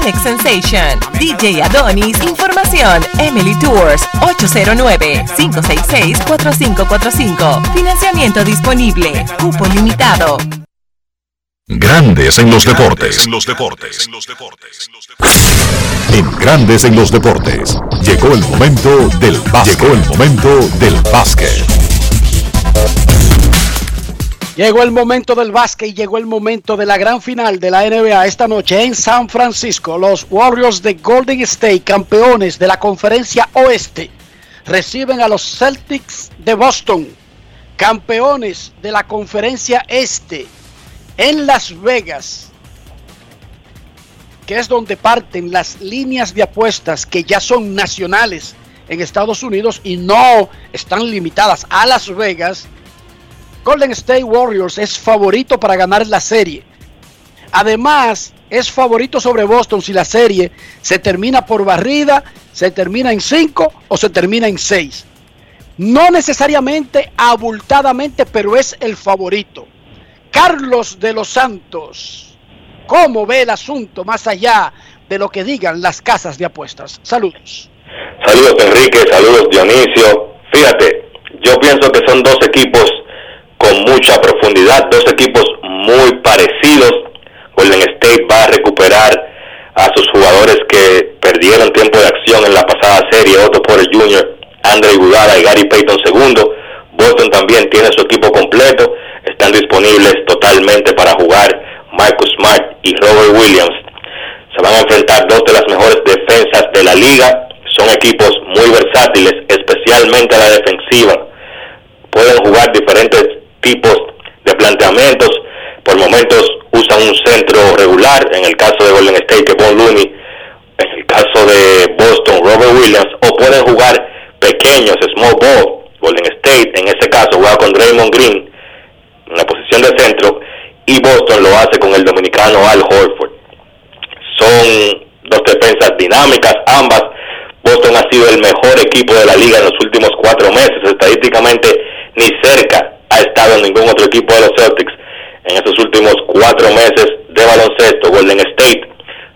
Alex Sensation, DJ Adonis, Información, Emily Tours, 809-566-4545. Financiamiento disponible, cupo limitado. Grandes en los deportes. En los deportes. En Grandes en los deportes. Llegó el momento del básquet. Llegó el momento del básquet. Llegó el momento del básquet y llegó el momento de la gran final de la NBA esta noche en San Francisco. Los Warriors de Golden State, campeones de la conferencia oeste, reciben a los Celtics de Boston, campeones de la conferencia este, en Las Vegas, que es donde parten las líneas de apuestas que ya son nacionales en Estados Unidos y no están limitadas a Las Vegas. Golden State Warriors es favorito para ganar la serie. Además, es favorito sobre Boston si la serie se termina por barrida, se termina en 5 o se termina en 6. No necesariamente abultadamente, pero es el favorito. Carlos de los Santos, ¿cómo ve el asunto más allá de lo que digan las casas de apuestas? Saludos. Saludos Enrique, saludos Dionisio. Fíjate, yo pienso que son dos equipos con mucha profundidad, dos equipos muy parecidos. Golden State va a recuperar a sus jugadores que perdieron tiempo de acción en la pasada serie, Otto Porter Jr., Andre Iguodala y Gary Payton II. Boston también tiene su equipo completo, están disponibles totalmente para jugar Marcus Smart y Robert Williams. Se van a enfrentar dos de las mejores defensas de la liga, son equipos muy versátiles, especialmente la defensiva. Pueden jugar diferentes tipos de planteamientos. Por momentos usan un centro regular, en el caso de Golden State, que Von Looney, en el caso de Boston, Robert Williams, o pueden jugar pequeños, small ball. Golden State, en ese caso, juega con Draymond Green en la posición de centro, y Boston lo hace con el dominicano Al Horford. Son dos defensas dinámicas, ambas. Boston ha sido el mejor equipo de la liga en los últimos cuatro meses, estadísticamente ni cerca estado en ningún otro equipo de los Celtics en estos últimos cuatro meses de baloncesto. Golden State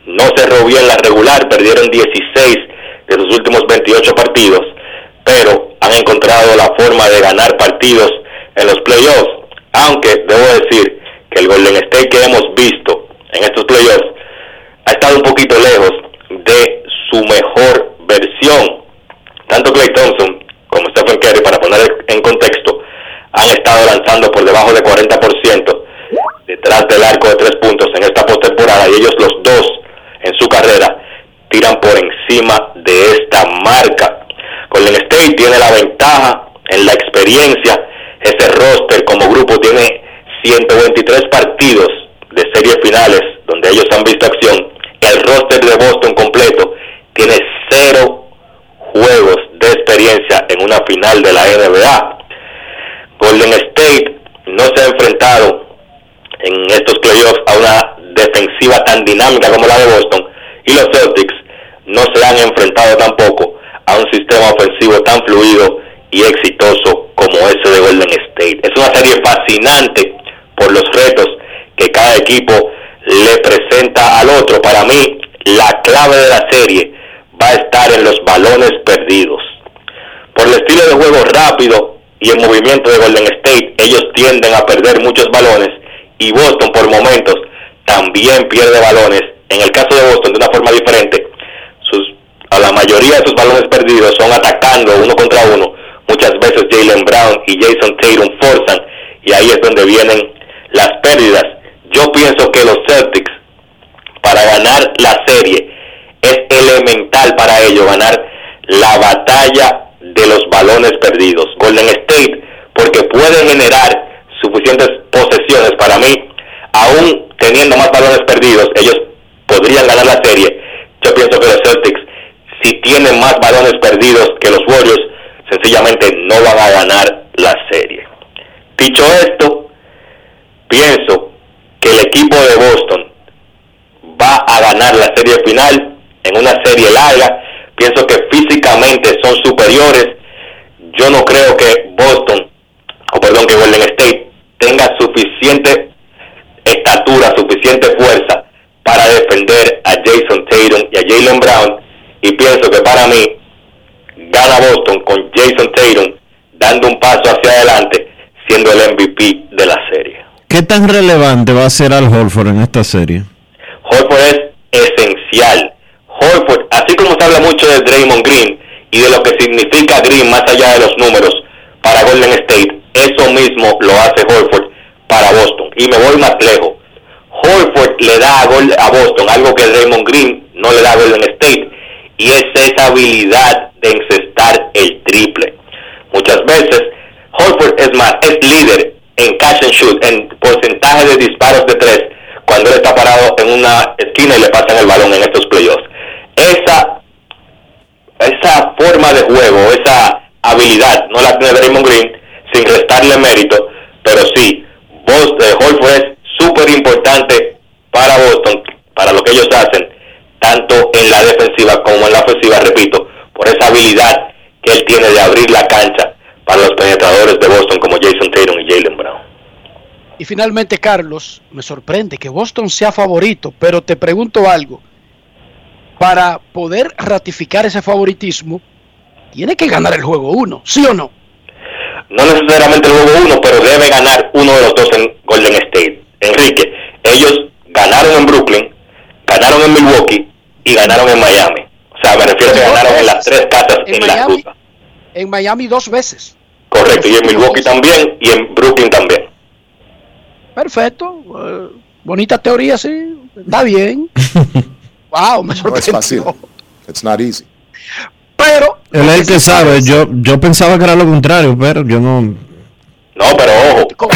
no cerró bien la regular, perdieron 16 de sus últimos 28 partidos, pero han encontrado la forma de ganar partidos en los playoffs, aunque debo decir que el Golden State que hemos visto en estos playoffs ha estado un poquito lejos de su mejor versión. Tanto Clay Thompson como Stephen Curry, para poner en contexto, han estado lanzando por debajo de 40% detrás del arco de tres puntos en esta postemporada y ellos los dos en su carrera tiran por encima de esta marca. Golden State tiene la ventaja en la experiencia, ese roster como grupo tiene 123 partidos de series finales donde ellos han visto acción. El roster de Boston completo tiene cero juegos de experiencia en una final de la NBA. Golden State no se ha enfrentado en estos playoffs a una defensiva tan dinámica como la de Boston y los Celtics no se han enfrentado tampoco a un sistema ofensivo tan fluido y exitoso como ese de Golden State. Es una serie fascinante por los retos que cada equipo le presenta al otro. Para mí, la clave de la serie va a estar en los balones perdidos. Por el estilo de juego rápido y el movimiento de Golden State, ellos tienden a perder muchos balones y Boston por momentos también pierde balones. En el caso de Boston de una forma diferente, sus, a la mayoría de sus balones perdidos son atacando uno contra uno. Muchas veces Jalen Brown y Jason Tatum forzan y ahí es donde vienen las pérdidas. Yo pienso que los Celtics para ganar la serie es elemental para ellos ganar la batalla de los balones perdidos. Golden State, puede generar suficientes posesiones para mí, aún teniendo más balones perdidos, ellos podrían ganar la serie. Yo pienso que los Celtics, si tienen más balones perdidos que los Warriors, sencillamente no van a ganar la serie. Dicho esto, pienso que el equipo de Boston va a ganar la serie final en una serie larga. Pienso que físicamente son superiores. Yo no creo que Boston, o perdón, que Golden State tenga suficiente estatura, suficiente fuerza para defender a Jason Tatum y a Jalen Brown. Y pienso que para mí gana Boston con Jason Tatum dando un paso hacia adelante, siendo el MVP de la serie. ¿Qué tan relevante va a ser Al Holford en esta serie? Horford es esencial. Horford, así como se habla mucho de Draymond Green y de lo que significa Green más allá de los números para Golden State, eso mismo lo hace Horford para Boston. Y me voy más lejos. Horford le da a, Gol- a Boston algo que Draymond Green no le da a Golden State y es esa habilidad de encestar el triple. Muchas veces Horford es más, es líder en catch and shoot, en porcentaje de disparos de tres, cuando él está parado en una esquina y le pasan el balón en estos playoffs. Esa, esa forma de juego, esa habilidad, no la tiene Draymond Green, sin restarle mérito, pero sí, Boston, eh, Horford es súper importante para Boston, para lo que ellos hacen, tanto en la defensiva como en la ofensiva, repito, por esa habilidad que él tiene de abrir la cancha para los penetradores de Boston como Jason Tatum y Jalen Brown. Y finalmente, Carlos, me sorprende que Boston sea favorito, pero te pregunto algo. Para poder ratificar ese favoritismo, tiene que ganar el juego 1, ¿sí o no? No necesariamente el juego uno, pero debe ganar uno de los dos en Golden State. Enrique, ellos ganaron en Brooklyn, ganaron en Milwaukee y ganaron en Miami. O sea, me refiero a que ganaron en las tres casas En en, la Miami. ruta. En Miami dos veces. Correcto, y en Milwaukee también y en Brooklyn también. Perfecto. eh, bonita teoría, sí. Está bien. wow, me No es sorprendió. fácil. It's not easy. Pero Él es el que sabe. Yo, yo pensaba que era lo contrario, pero yo no. No, pero ojo,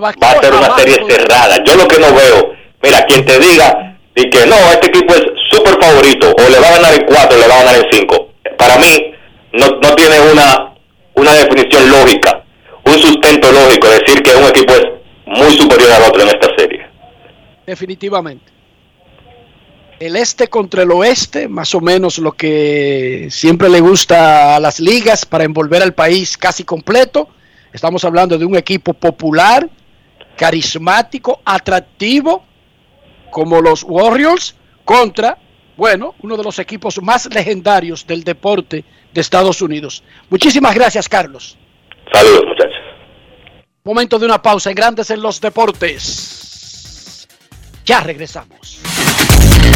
va a ser una serie cerrada. Yo lo que no veo, mira, quien te diga y que no, este equipo es súper favorito, o le va a ganar en cuatro, o le va a ganar en cinco. Para mí, no, no tiene una, una definición lógica, un sustento lógico, decir que un equipo es muy superior al otro en esta serie. Definitivamente. El este contra el oeste, más o menos lo que siempre le gusta a las ligas para envolver al país casi completo. Estamos hablando de un equipo popular, carismático, atractivo, como los Warriors, contra, bueno, uno de los equipos más legendarios del deporte de Estados Unidos. Muchísimas gracias, Carlos. Saludos, muchachos. Momento de una pausa en Grandes en los Deportes. Ya regresamos.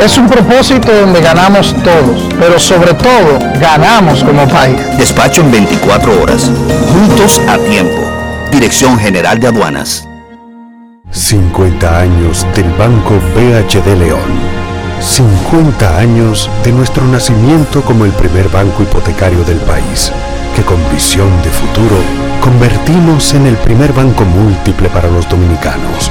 Es un propósito donde ganamos todos, pero sobre todo ganamos como país. Despacho en 24 horas. Juntos a tiempo. Dirección General de Aduanas. 50 años del Banco BHD León. 50 años de nuestro nacimiento como el primer banco hipotecario del país, que con visión de futuro convertimos en el primer banco múltiple para los dominicanos.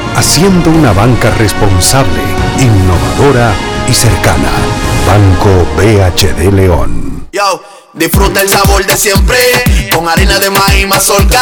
haciendo una banca responsable, innovadora y cercana. Banco BHD León. Yo, disfruta el sabor de siempre con harina de maíz mazorca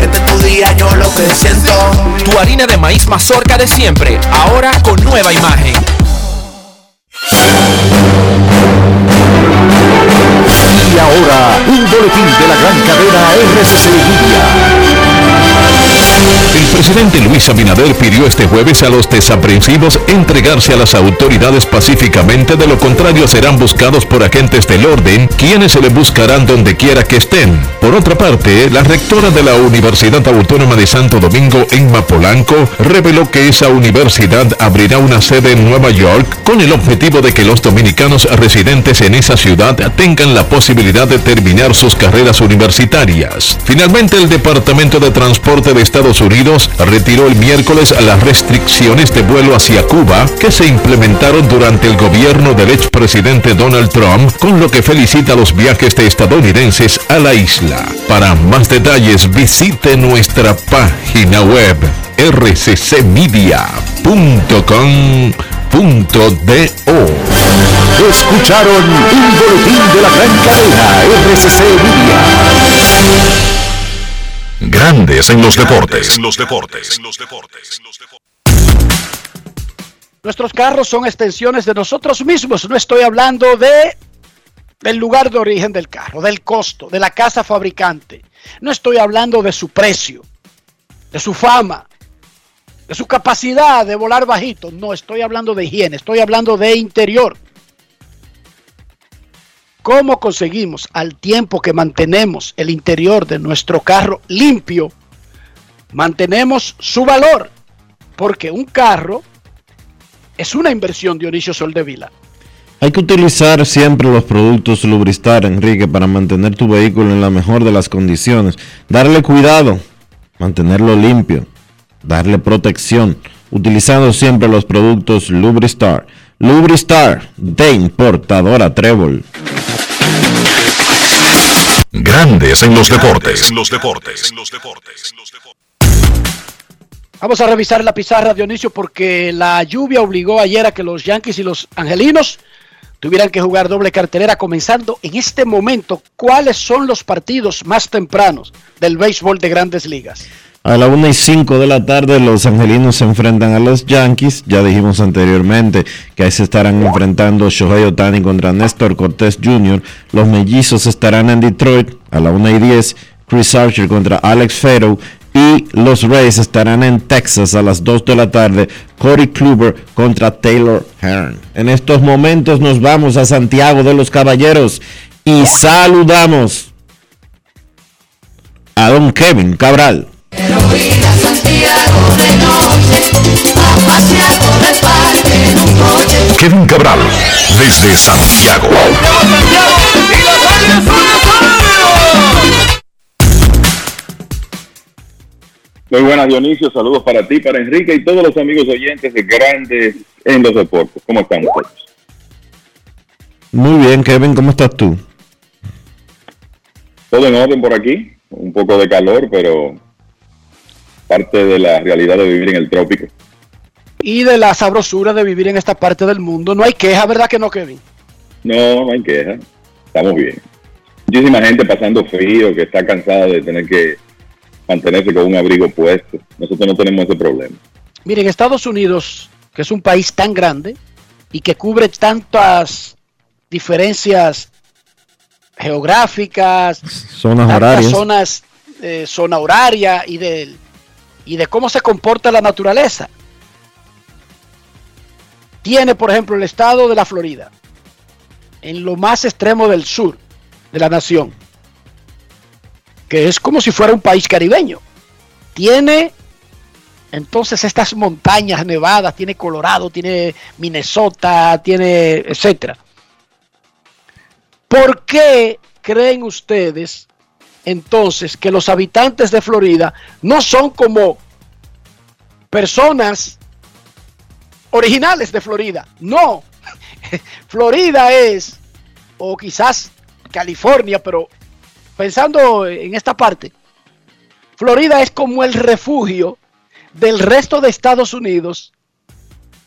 Este es tu día, yo lo que siento. Tu harina de maíz mazorca de siempre, ahora con nueva imagen. Y ahora, un boletín de la gran cadena RCC Media. Presidente Luis Abinader pidió este jueves a los desaprensivos entregarse a las autoridades pacíficamente, de lo contrario serán buscados por agentes del orden, quienes se le buscarán donde quiera que estén. Por otra parte, la rectora de la Universidad Autónoma de Santo Domingo, Emma Polanco, reveló que esa universidad abrirá una sede en Nueva York con el objetivo de que los dominicanos residentes en esa ciudad tengan la posibilidad de terminar sus carreras universitarias. Finalmente, el Departamento de Transporte de Estados Unidos retiró el miércoles las restricciones de vuelo hacia Cuba que se implementaron durante el gobierno del expresidente Donald Trump, con lo que felicita los viajes de estadounidenses a la isla. Para más detalles visite nuestra página web rccmedia.com.do. Escucharon un boletín de la gran cadena RCC Media. Grandes en los deportes. Nuestros carros son extensiones de nosotros mismos. No estoy hablando de del lugar de origen del carro, del costo, de la casa fabricante. No estoy hablando de su precio, de su fama, de su capacidad de volar bajito. No estoy hablando de higiene, estoy hablando de interior. ¿Cómo conseguimos al tiempo que mantenemos el interior de nuestro carro limpio? Mantenemos su valor, porque un carro es una inversión, Dionisio Soldevila. Hay que utilizar siempre los productos Lubristar, Enrique, para mantener tu vehículo en la mejor de las condiciones. Darle cuidado, mantenerlo limpio, darle protección, utilizando siempre los productos Lubristar. Lubristar de importadora Trébol. Grandes en los deportes. Vamos a revisar la pizarra, Dionisio, porque la lluvia obligó ayer a que los Yankees y los Angelinos tuvieran que jugar doble cartelera, comenzando en este momento. ¿Cuáles son los partidos más tempranos del béisbol de grandes ligas? A la 1 y 5 de la tarde los angelinos se enfrentan a los Yankees. Ya dijimos anteriormente que ahí se estarán enfrentando Shohei Otani contra Néstor Cortés Jr. Los mellizos estarán en Detroit a la 1 y 10. Chris Archer contra Alex Farrow. Y los Rays estarán en Texas a las 2 de la tarde. Corey Kluber contra Taylor Hearn. En estos momentos nos vamos a Santiago de los Caballeros y saludamos a don Kevin Cabral. Kevin Cabral, desde Santiago. Muy buenas, Dionisio. Saludos para ti, para Enrique y todos los amigos oyentes de Grandes en los Deportes. ¿Cómo están ustedes? Muy bien, Kevin, ¿cómo estás tú? Todo en orden por aquí. Un poco de calor, pero parte de la realidad de vivir en el trópico. Y de la sabrosura de vivir en esta parte del mundo. No hay queja, ¿verdad que no, Kevin? No, no hay queja. Estamos bien. Muchísima gente pasando frío, que está cansada de tener que mantenerse con un abrigo puesto. Nosotros no tenemos ese problema. Miren, Estados Unidos, que es un país tan grande y que cubre tantas diferencias geográficas, zonas horarias, zonas, eh, zona horaria y de, y de cómo se comporta la naturaleza. tiene, por ejemplo, el estado de la Florida, en lo más extremo del sur de la nación, que es como si fuera un país caribeño. Tiene entonces estas montañas nevadas, tiene Colorado, tiene Minnesota, tiene etcétera. ¿Por qué creen ustedes entonces que los habitantes de Florida no son como personas originales de Florida? No. Florida es, o quizás California, pero pensando en esta parte, Florida es como el refugio del resto de Estados Unidos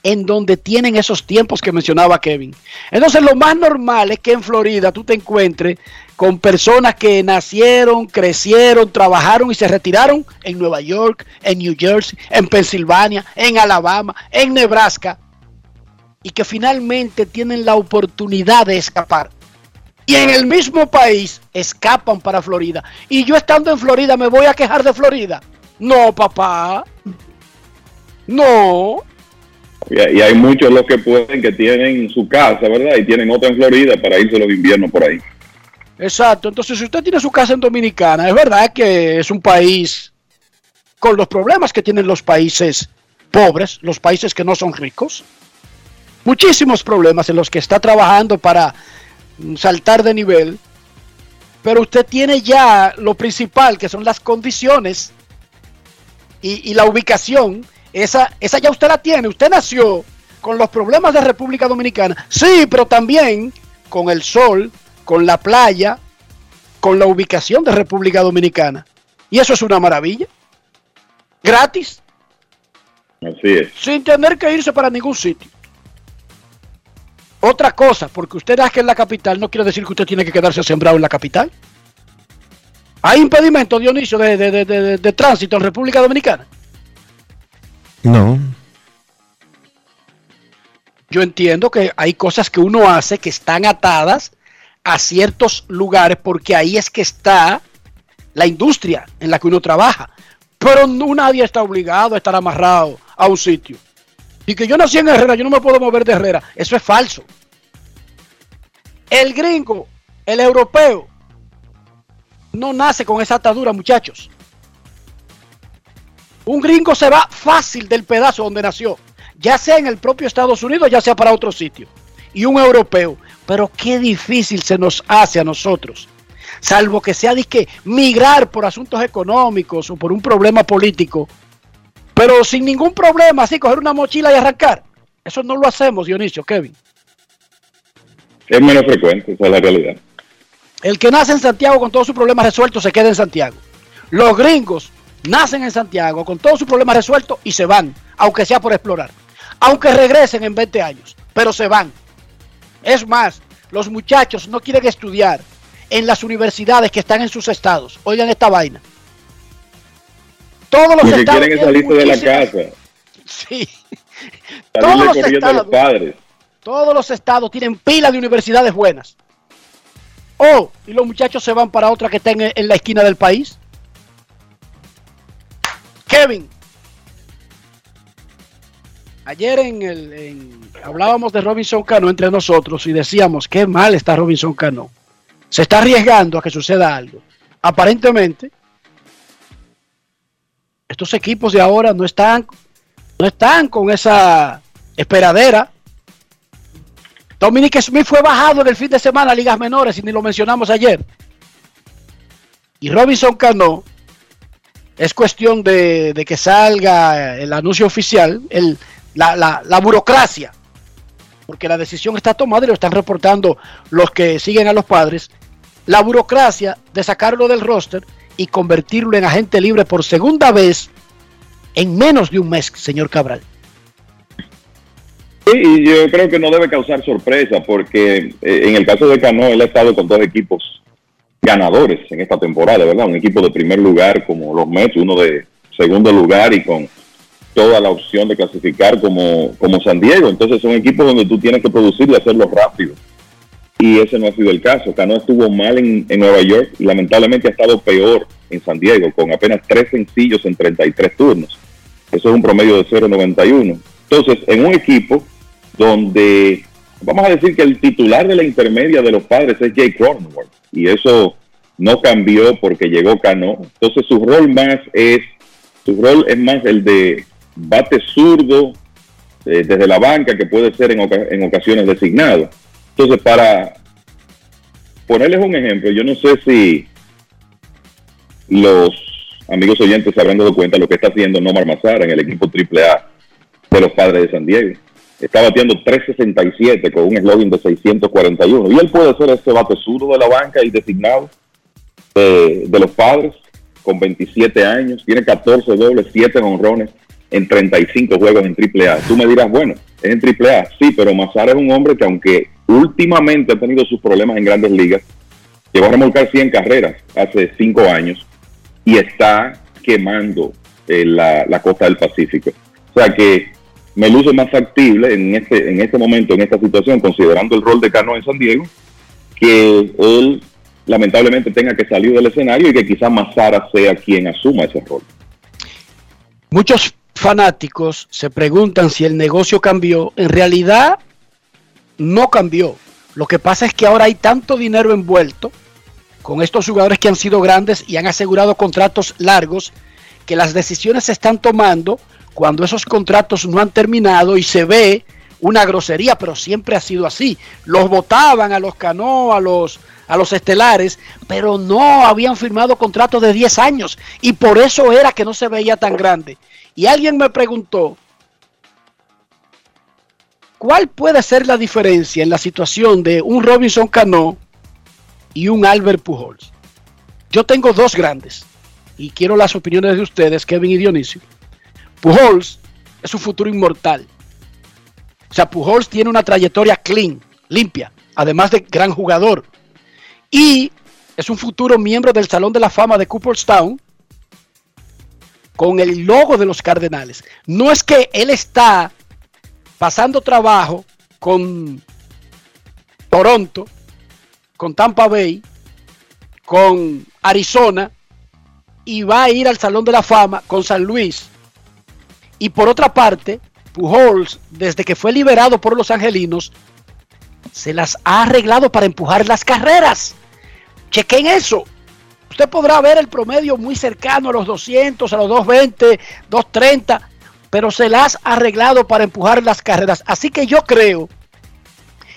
en donde tienen esos tiempos que mencionaba Kevin. Entonces lo más normal es que en Florida tú te encuentres con personas que nacieron, crecieron, trabajaron y se retiraron en Nueva York, en New Jersey, en Pensilvania, en Alabama, en Nebraska, y que finalmente tienen la oportunidad de escapar. Y en el mismo país escapan para Florida. Y yo estando en Florida me voy a quejar de Florida. No, papá. No. Y, hay muchos los que pueden, que tienen su casa, ¿verdad? Y tienen otra en Florida para irse los inviernos por ahí. Exacto. Entonces, si usted tiene su casa en Dominicana, es verdad que es un país con los problemas que tienen los países pobres, los países que no son ricos. Muchísimos problemas en los que está trabajando para saltar de nivel. Pero usted tiene ya lo principal, que son las condiciones y, y la ubicación esa, esa ya usted la tiene. Usted nació con los problemas de República Dominicana. Sí, pero también con el sol, con la playa, con la ubicación de República Dominicana. Y eso es una maravilla. Gratis. Así es. Sin tener que irse para ningún sitio. Otra cosa, porque usted que en la capital, no quiere decir que usted tiene que quedarse sembrado en la capital. ¿Hay impedimento, Dionisio, de, de, de tránsito en República Dominicana? No. Yo entiendo que hay cosas que uno hace que están atadas a ciertos lugares porque ahí es que está la industria en la que uno trabaja. Pero nadie está obligado a estar amarrado a un sitio. Y que yo nací en Herrera, yo no me puedo mover de Herrera. Eso es falso. El gringo, el europeo, no nace con esa atadura, muchachos. Un gringo se va fácil del pedazo donde nació, ya sea en el propio Estados Unidos, ya sea para otro sitio. Y un europeo. Pero qué difícil se nos hace a nosotros. Salvo que sea que migrar por asuntos económicos o por un problema político. Pero sin ningún problema, así coger una mochila y arrancar. Eso no lo hacemos, Dionisio, Kevin. Es menos frecuente, esa es la realidad. El que nace en Santiago con todos sus problemas resueltos se queda en Santiago. Los gringos nacen en Santiago con todos sus problemas resueltos y se van, aunque sea por explorar. Aunque regresen en 20 años, pero se van. Es más, los muchachos no quieren estudiar en las universidades que están en sus estados. Oigan esta vaina. Todos los estados quieren salirse de la casa. Sí. Todos los, estados, padres. todos los estados tienen pila de universidades buenas. Oh, y los muchachos se van para otra que está en la esquina del país. Kevin. Ayer en el hablábamos de Robinson Cano entre nosotros y decíamos qué mal está Robinson Cano. Se está arriesgando a que suceda algo. Aparentemente, estos equipos de ahora no están, no están con esa esperadera. Dominic Smith fue bajado en el fin de semana a ligas menores y ni lo mencionamos ayer. Y Robinson Cano es cuestión de, que salga el anuncio oficial, el, la, burocracia, porque la decisión está tomada y lo están reportando los que siguen a los padres, la burocracia de sacarlo del roster y convertirlo en agente libre por segunda vez en menos de un mes, señor Cabral. Sí, y yo creo que no debe causar sorpresa porque eh, en el caso de Cano, él ha estado con dos equipos ganadores en esta temporada, ¿verdad? Un equipo de primer lugar como los Mets, uno de segundo lugar y con toda la opción de clasificar como, como San Diego. Entonces son equipos donde tú tienes que producir y hacerlo rápido. Y ese no ha sido el caso. Cano estuvo mal en, en Nueva York y lamentablemente ha estado peor en San Diego, con apenas tres sencillos en 33 turnos. Eso es un promedio de 0.91. Entonces, en un equipo donde vamos a decir que el titular de la intermedia de los padres es Jay Cronenworth y eso no cambió porque llegó Cano. Entonces su rol más es, su rol es más el de bate zurdo eh, desde la banca que puede ser en, ocasiones designado. Entonces para ponerles un ejemplo, yo no sé si los amigos oyentes se habrán dado cuenta de lo que está haciendo Nomar Mazara en el equipo AAA de los padres de San Diego. Está bateando 367 con un eslogan de 641. Y él puede ser ese bate zurdo de la banca y designado de, los padres con 27 años. Tiene 14 dobles, 7 honrones en 35 juegos en AAA. Tú me dirás, bueno, es en AAA. Sí, pero Mazara es un hombre que aunque últimamente ha tenido sus problemas en grandes ligas, llegó a remolcar 100 carreras hace 5 años y está quemando eh, la, la costa del Pacífico. O sea que me luce más factible en este, en este momento, en esta situación, considerando el rol de Cano en San Diego, que él lamentablemente tenga que salir del escenario y que quizás Mazara sea quien asuma ese rol. Muchos fanáticos se preguntan si el negocio cambió. En realidad, no cambió. Lo que pasa es que ahora hay tanto dinero envuelto con estos jugadores que han sido grandes y han asegurado contratos largos que las decisiones se están tomando cuando esos contratos no han terminado y se ve una grosería, pero siempre ha sido así. Los votaban a los Cano, a los, a los estelares, pero no habían firmado contratos de 10 años y por eso era que no se veía tan grande. Y alguien me preguntó, ¿cuál puede ser la diferencia en la situación de un Robinson Cano y un Albert Pujols? Yo tengo dos grandes y quiero las opiniones de ustedes, Kevin y Dionisio. Pujols es un futuro inmortal. O sea, Pujols tiene una trayectoria clean, limpia, además de gran jugador. Y es un futuro miembro del Salón de la Fama de Cooperstown con el logo de los Cardenales. No es que él está pasando trabajo con Toronto, con Tampa Bay, con Arizona y va a ir al Salón de la Fama con San Luis y por otra parte, Pujols, desde que fue liberado por los angelinos, se las ha arreglado para empujar las carreras. Chequen eso. Usted podrá ver el promedio muy cercano a los 200, a los 220, 230, pero se las ha arreglado para empujar las carreras. Así que yo creo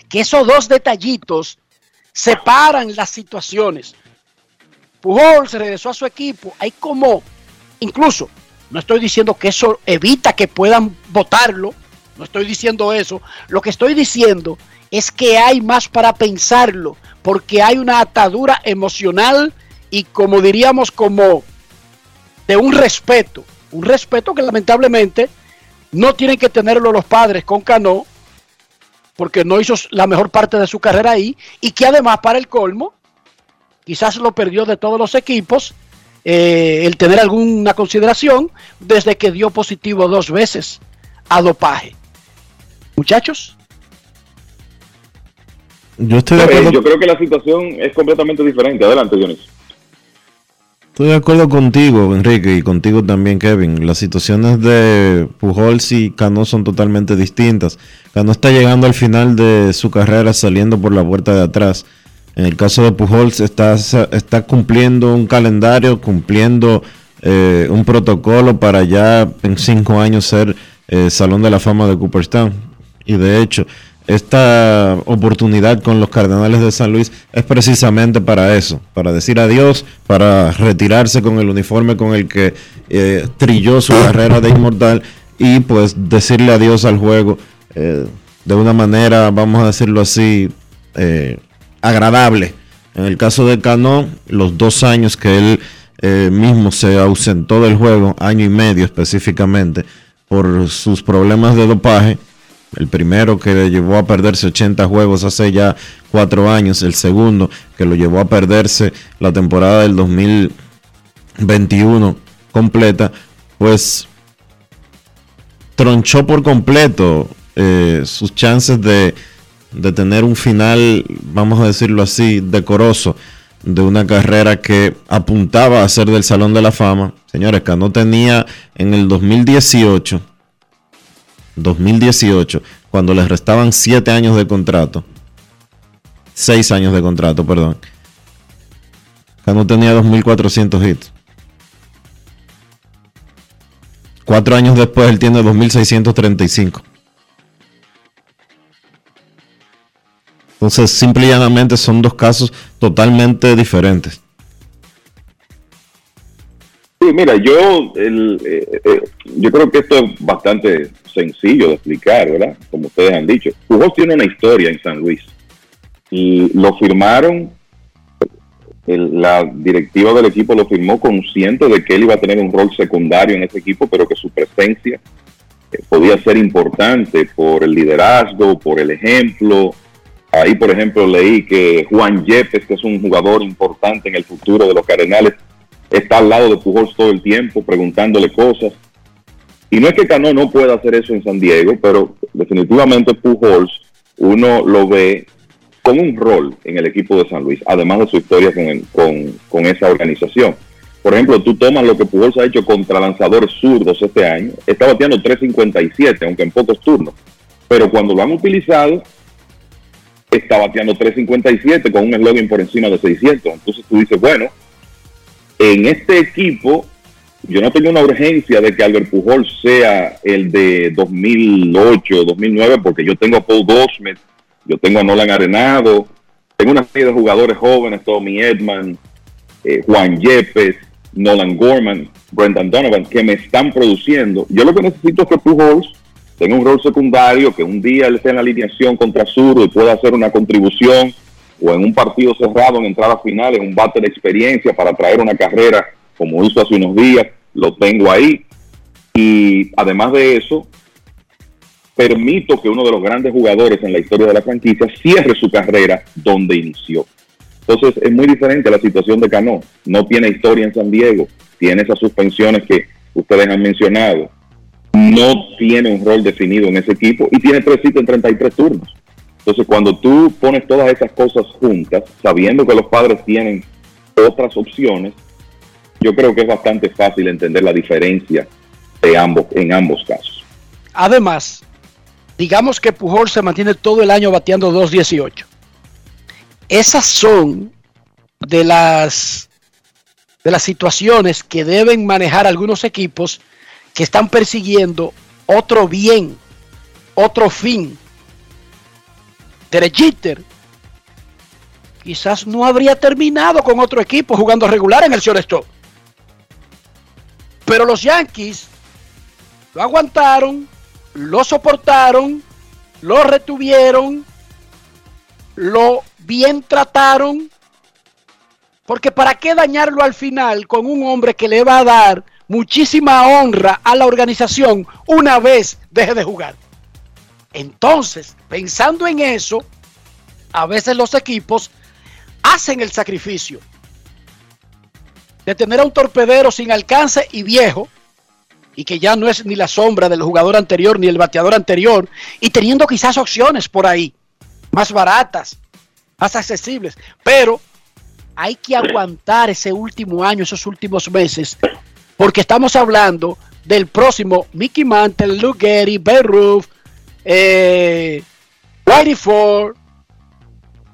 que esos dos detallitos separan las situaciones. Pujols regresó a su equipo. Hay como, incluso, no estoy diciendo que eso evita que puedan votarlo. No estoy diciendo eso. Lo que estoy diciendo es que hay más para pensarlo, porque hay una atadura emocional y como diríamos como de un respeto, un respeto que lamentablemente no tienen que tenerlo los padres con Cano, porque no hizo la mejor parte de su carrera ahí, y que además para el colmo, quizás lo perdió de todos los equipos, eh, el tener alguna consideración desde que dio positivo dos veces a dopaje. Muchachos. Yo, estoy de acuerdo. yo creo que la situación es completamente diferente. Adelante, Dionisio. Estoy de acuerdo contigo, Enrique, y contigo también, Kevin. Las situaciones de Pujols y Cano son totalmente distintas. Cano está llegando al final de su carrera saliendo por la puerta de atrás. En el caso de Pujols está, está cumpliendo un calendario, cumpliendo eh, un protocolo para ya en cinco años ser eh, Salón de la Fama de Cooperstown. Y de hecho, esta oportunidad con los Cardenales de San Luis es precisamente para eso, para decir adiós, para retirarse con el uniforme con el que eh, trilló su carrera de inmortal y pues decirle adiós al juego de una manera, vamos a decirlo así, agradable. En el caso de Cano, los dos años que él eh, mismo se ausentó del juego, año y medio específicamente, por sus problemas de dopaje. El primero que le llevó a perderse 80 juegos hace ya cuatro años. El segundo que lo llevó a perderse la temporada del 2021 completa. Pues tronchó por completo eh, sus chances de de tener un final, vamos a decirlo así, decoroso de una carrera que apuntaba a ser del Salón de la Fama. Señores, no tenía en el 2018 2018, cuando les restaban 7 años de contrato, 6 años de contrato, perdón, Cano tenía 2.400 hits. Cuatro años después él tiene 2.635. Entonces, simple y llanamente son dos casos totalmente diferentes. Sí, mira, yo, el, eh, eh, yo creo que esto es bastante sencillo de explicar, ¿verdad? Como ustedes han dicho. Pujols tiene una historia en San Luis y lo firmaron, el- la directiva del equipo lo firmó consciente de que él iba a tener un rol secundario en ese equipo, pero que su presencia eh, podía ser importante por el liderazgo, por el ejemplo. Ahí, por ejemplo, leí que Juan Yepes, que es un jugador importante en el futuro de los Cardenales, está al lado de Pujols todo el tiempo preguntándole cosas. Y no es que Cano no pueda hacer eso en San Diego, pero definitivamente Pujols uno lo ve con un rol en el equipo de San Luis, además de su historia con, el- con, con esa organización. Por ejemplo, tú tomas lo que Pujols ha hecho contra lanzadores zurdos este año, está bateando 3.57, aunque en pocos turnos, pero cuando lo han utilizado, está bateando 3.57 con un eslogan por encima de 600. Entonces tú dices, bueno, en este equipo, yo no tengo una urgencia de que Albert Pujol sea el de 2008, 2009, porque yo tengo a Paul Goldschmidt, yo tengo a Nolan Arenado, tengo una serie de jugadores jóvenes, Tommy Edman, eh, Juan Yepes, Nolan Gorman, Brendan Donovan, que me están produciendo. Yo lo que necesito es que Pujols tenga un rol secundario, que un día él esté en la alineación contra Zurdo y pueda hacer una contribución, o en un partido cerrado en entradas finales, un bate de experiencia para traer una carrera como hizo hace unos días, lo tengo ahí. Y además de eso, permito que uno de los grandes jugadores en la historia de la franquicia cierre su carrera donde inició. Entonces es muy diferente la situación de Cano. No tiene historia en San Diego, tiene esas suspensiones que ustedes han mencionado. No tiene un rol definido en ese equipo y tiene tres sitios en 33 turnos. Entonces cuando tú pones todas esas cosas juntas, sabiendo que los padres tienen otras opciones, yo creo que es bastante fácil entender la diferencia de ambos, en ambos casos. Además, digamos que Pujol se mantiene todo el año bateando 2.18. Esas son de las de las situaciones que deben manejar algunos equipos que están persiguiendo otro bien, otro fin. Derek Jeter quizás no habría terminado con otro equipo jugando regular en el shortstop. Pero los Yankees lo aguantaron, lo soportaron, lo retuvieron, lo bien trataron. Porque para qué dañarlo al final con un hombre que le va a dar muchísima honra a la organización una vez deje de jugar. Entonces, pensando en eso, a veces los equipos hacen el sacrificio de tener a un torpedero sin alcance y viejo, y que ya no es ni la sombra del jugador anterior ni el bateador anterior, y teniendo quizás opciones por ahí, más baratas, más accesibles, pero hay que aguantar ese último año, esos últimos meses, porque estamos hablando del próximo Mickey Mantle, Luke Gehry, Ben Roof, eh, Whitey Ford,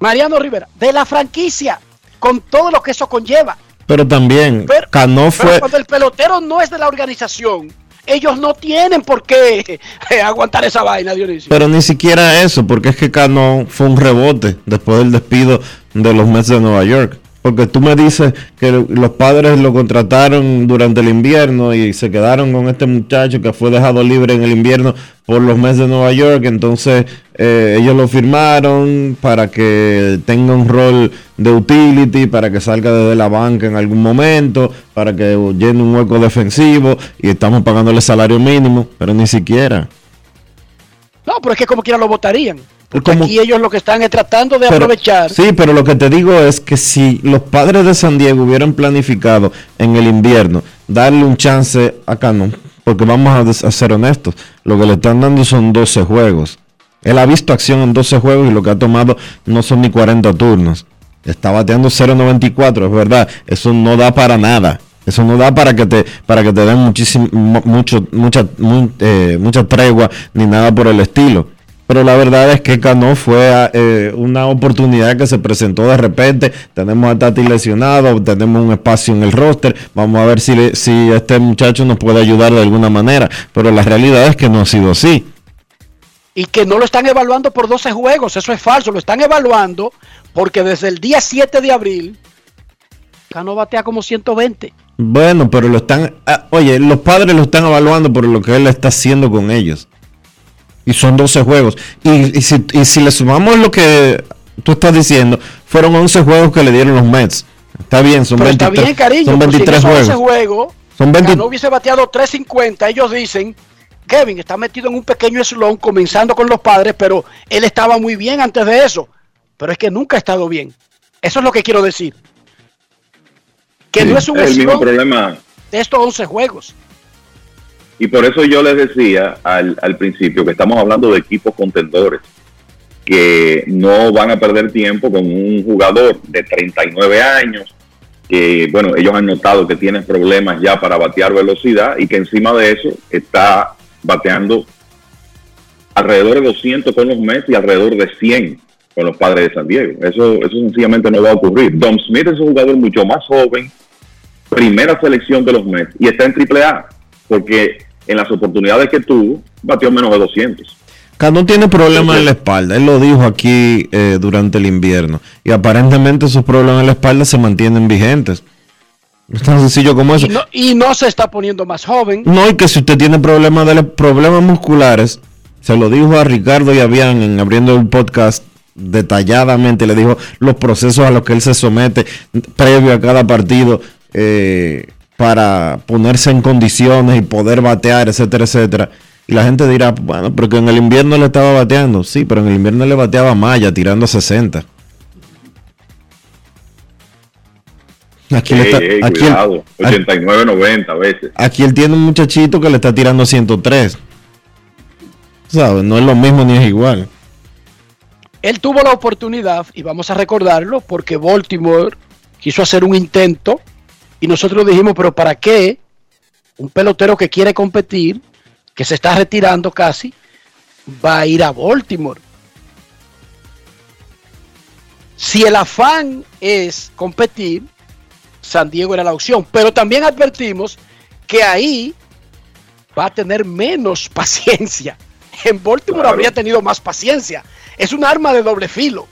Mariano Rivera, de la franquicia, con todo lo que eso conlleva. Pero también, Cano Pero fue. cuando el pelotero no es de la organización, ellos no tienen por qué eh, aguantar esa vaina, Dionisio. Pero ni siquiera eso, porque es que Cano fue un rebote después del despido de los Mets de Nueva York. Porque tú me dices que los padres lo contrataron durante el invierno y se quedaron con este muchacho que fue dejado libre en el invierno por los Mets de Nueva York. Entonces eh, ellos lo firmaron para que tenga un rol de utility, para que salga desde la banca en algún momento, para que llene un hueco defensivo y estamos pagándole salario mínimo, pero ni siquiera. No, pero es que como quiera lo votarían. Porque Como- aquí ellos lo que están es tratando de Pero- aprovechar. Sí, pero lo que te digo es que si los padres de San Diego hubieran planificado en el invierno darle un chance a Cano, porque vamos a, ser honestos, lo que le están dando son 12 juegos. Él ha visto acción en 12 juegos y lo que ha tomado no son ni 40 turnos. Está bateando 0.94, es verdad, eso no da para nada. Eso no da para que te para que te den muchísimo mucho mucha mu- eh, mucha tregua ni nada por el estilo. Pero la verdad es que Cano fue eh, una oportunidad que se presentó de repente. Tenemos a Tati lesionado, tenemos un espacio en el roster. Vamos a ver si, le- si este muchacho nos puede ayudar de alguna manera. Pero la realidad es que no ha sido así. y que no lo están evaluando por 12 juegos. Eso es falso. Lo están evaluando porque desde el día 7 de abril, Cano batea como 120. Bueno, pero lo están. ah, oye, los padres lo están evaluando por lo que él está haciendo con ellos. Y son 12 juegos. Y, y si, y si le sumamos lo que tú estás diciendo, fueron 11 juegos que le dieron los Mets. Está bien, son Pero 23, está bien, cariño. son pues si en 23 esos 11 juegos. juegos, Son 20 Cano hubiese bateado 350. Ellos dicen, Kevin está metido en un pequeño slump comenzando con los padres, pero él estaba muy bien antes de eso. Pero es que nunca ha estado bien. Eso es lo que quiero decir. Que no es un el mismo slump problema. de estos 11 juegos. Y por eso yo les decía al, al principio que estamos hablando de equipos contendores que no van a perder tiempo con un jugador de 39 años, que bueno, ellos han notado que tiene problemas ya para batear velocidad y que encima de eso está bateando alrededor de 200 con los Mets y alrededor de 100 con los padres de San Diego. Eso, eso sencillamente no va a ocurrir. Dom Smith es un jugador mucho más joven, primera selección de los Mets y está en triple A, porque en las oportunidades que tuvo, batió menos de 200. Cano tiene problemas en la espalda. Él lo dijo aquí eh, durante el invierno. Y aparentemente esos problemas en la espalda se mantienen vigentes. Es tan sencillo como eso. Y no, y no se está poniendo más joven. No, y que si usted tiene problemas de problemas musculares, se lo dijo a Ricardo y a Bian en abriendo el podcast detalladamente, le dijo los procesos a los que él se somete previo a cada partido eh, para ponerse en condiciones y poder batear, etcétera, etcétera. Y la gente dirá, bueno, porque en el invierno le estaba bateando. Sí, pero en el invierno le bateaba Maya tirando 60. Aquí, le está- ey, aquí él- cuidado, 89, 90 a veces. Aquí él tiene un muchachito que le está tirando 103. ¿Sabes? No es lo mismo ni es igual. Él tuvo la oportunidad, y vamos a recordarlo, porque Baltimore quiso hacer un intento y nosotros dijimos, pero ¿para qué un pelotero que quiere competir, que se está retirando casi, va a ir a Baltimore? Si el afán es competir, San Diego era la opción, pero también advertimos que ahí va a tener menos paciencia. En Baltimore Claro. habría tenido más paciencia. Es un arma de doble filo.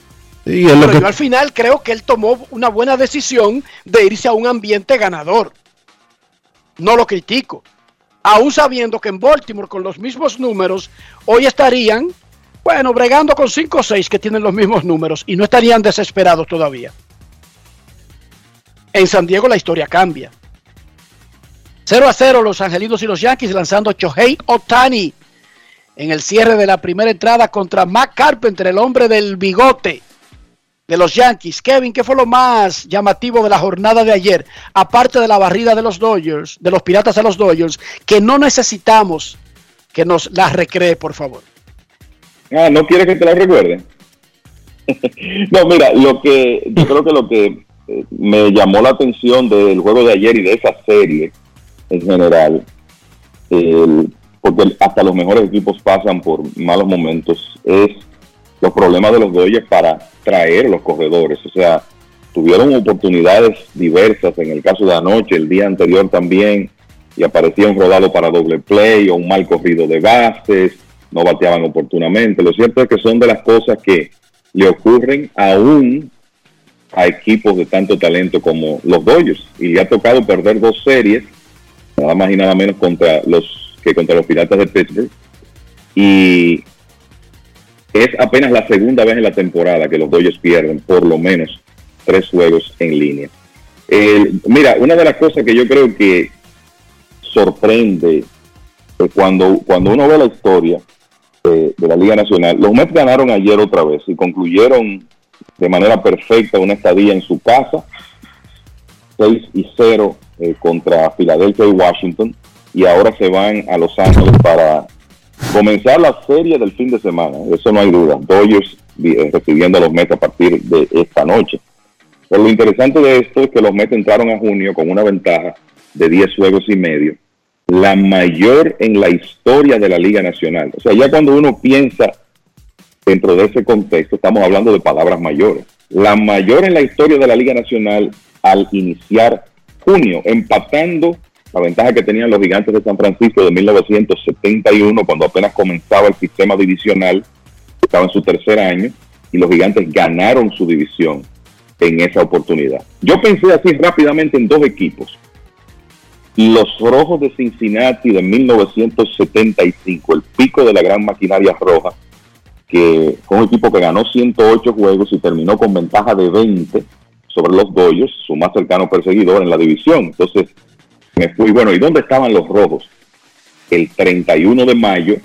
Y Pero que- yo al final creo que él tomó una buena decisión de irse a un ambiente ganador. No lo critico. Aún sabiendo que en Baltimore con los mismos números, hoy estarían, bueno, bregando con 5 o 6 que tienen los mismos números y no estarían desesperados todavía. En San Diego la historia cambia. 0 a 0 los Angelinos y los Yankees lanzando Chohei Otani en el cierre de la primera entrada contra Matt Carpenter, el hombre del bigote de los Yankees. Kevin, ¿qué fue lo más llamativo de la jornada de ayer? Aparte de la barrida de los Dodgers, de los Piratas de los Dodgers, que no necesitamos que nos la recree, por favor. Ah, ¿no quiere que te la recuerde? no, mira, lo que yo creo que lo que eh, me llamó la atención del juego de ayer y de esa serie en general, el- porque hasta los mejores equipos pasan por malos momentos, es los problemas de los Dodgers para traer los corredores. O sea, tuvieron oportunidades diversas en el caso de anoche, el día anterior también, y aparecía un rodado para doble play o un mal corrido de bases, no bateaban oportunamente. Lo cierto es que son de las cosas que le ocurren aún a equipos de tanto talento como los Dodgers. Y le ha tocado perder dos series, nada más y nada menos contra los que contra los Piratas de Pittsburgh. Y es apenas la segunda vez en la temporada que los Dodgers pierden por lo menos tres juegos en línea. Mira, una de las cosas que yo creo que sorprende cuando, cuando uno ve la historia eh, de la Liga Nacional, los Mets ganaron ayer otra vez y concluyeron de manera perfecta una estadía en su casa, 6 y 0 eh, contra Filadelfia y Washington, y ahora se van a Los Ángeles para comenzar la serie del fin de semana, eso no hay duda. Dodgers eh, recibiendo a los Mets a partir de esta noche. Pero lo interesante de esto es que los Mets entraron a junio con una ventaja de 10 juegos y medio, la mayor en la historia de la Liga Nacional. O sea, ya cuando uno piensa dentro de ese contexto, estamos hablando de palabras mayores. La mayor en la historia de la Liga Nacional al iniciar junio, empatando la ventaja que tenían los gigantes de San Francisco de 1971, cuando apenas comenzaba el sistema divisional, estaba en su tercer año, y los gigantes ganaron su división en esa oportunidad. Yo pensé así rápidamente en dos equipos. Los Rojos de Cincinnati de 1975, el pico de la gran maquinaria roja, que fue un equipo que ganó 108 juegos y terminó con ventaja de 20 sobre los Dodgers, su más cercano perseguidor en la división. Entonces me fui, bueno, ¿y dónde estaban los Rojos? El 31 de mayo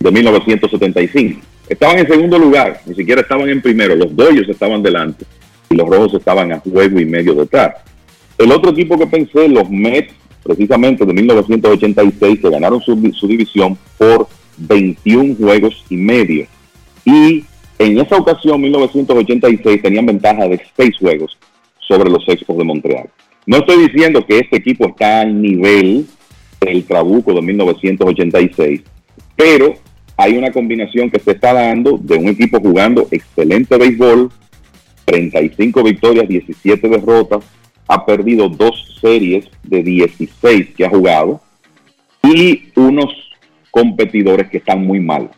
de 1975. Estaban en segundo lugar, ni siquiera estaban en primero, los Dodgers estaban delante y los Rojos estaban a juego y medio detrás. El otro equipo que pensé, los Mets, precisamente de 1986, que ganaron su, su división por 21 juegos y medio. Y en esa ocasión, 1986, tenían ventaja de 6 juegos sobre los Expos de Montreal. No estoy diciendo que este equipo está al nivel del Trabuco de 1986, pero hay una combinación que se está dando de un equipo jugando excelente béisbol, 35 victorias, 17 derrotas, ha perdido dos series de 16 que ha jugado y unos competidores que están muy mal,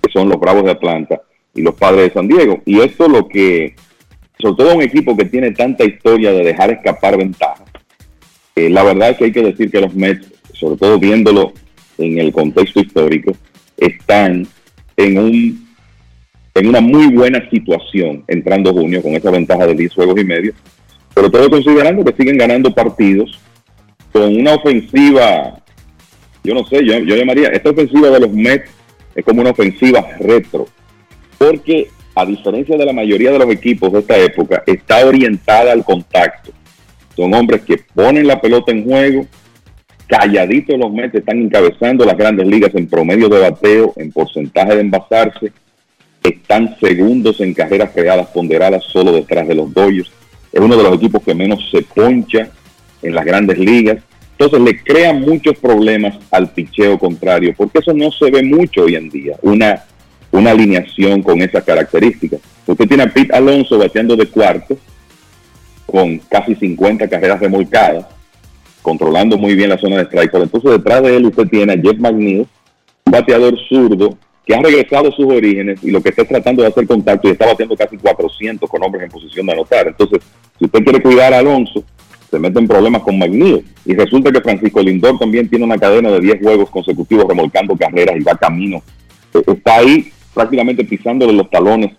que son los Bravos de Atlanta y los Padres de San Diego. Y esto lo que, sobre todo un equipo que tiene tanta historia de dejar escapar ventajas, eh, la verdad es que hay que decir que los Mets, sobre todo viéndolo en el contexto histórico, están en un en una muy buena situación entrando junio con esa ventaja de 10 juegos y medio, pero todo considerando que siguen ganando partidos con una ofensiva, yo no sé, yo, yo llamaría, esta ofensiva de los Mets es como una ofensiva retro, porque a diferencia de la mayoría de los equipos de esta época, está orientada al contacto. Son hombres que ponen la pelota en juego, calladitos los Mets están encabezando las grandes ligas en promedio de bateo, en porcentaje de envasarse, están segundos en carreras creadas ponderadas solo detrás de los Dodgers. Es uno de los equipos que menos se poncha en las grandes ligas. Entonces le crea muchos problemas al picheo contrario, porque eso no se ve mucho hoy en día, una, una alineación con esas características. Usted tiene a Pete Alonso bateando de cuarto, con casi 50 carreras remolcadas, controlando muy bien la zona de strike. Entonces detrás de él usted tiene a Jeff McNeil, un bateador zurdo que ha regresado a sus orígenes y lo que está tratando de hacer contacto y está batiendo casi 400 con hombres en posición de anotar. Entonces, si usted quiere cuidar a Alonso, se mete en problemas con McNeil. Y resulta que Francisco Lindor también tiene una cadena de 10 juegos consecutivos remolcando carreras y va camino. Eh, Está ahí prácticamente pisándole los talones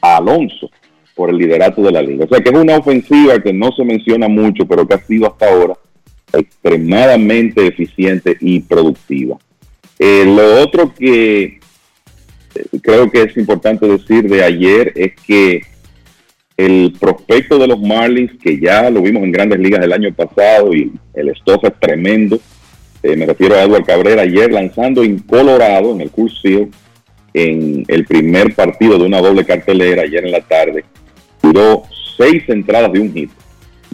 a Alonso por el liderato de la liga. O sea que es una ofensiva que no se menciona mucho, pero que ha sido hasta ahora extremadamente eficiente y productiva. Eh, lo otro que creo que es importante decir de ayer es que el prospecto de los Marlins, que ya lo vimos en grandes ligas el año pasado y el stock es tremendo, eh, me refiero a Edward Cabrera, ayer lanzando en Colorado, en el Field, en el primer partido de una doble cartelera, ayer en la tarde, duró seis entradas de un hit,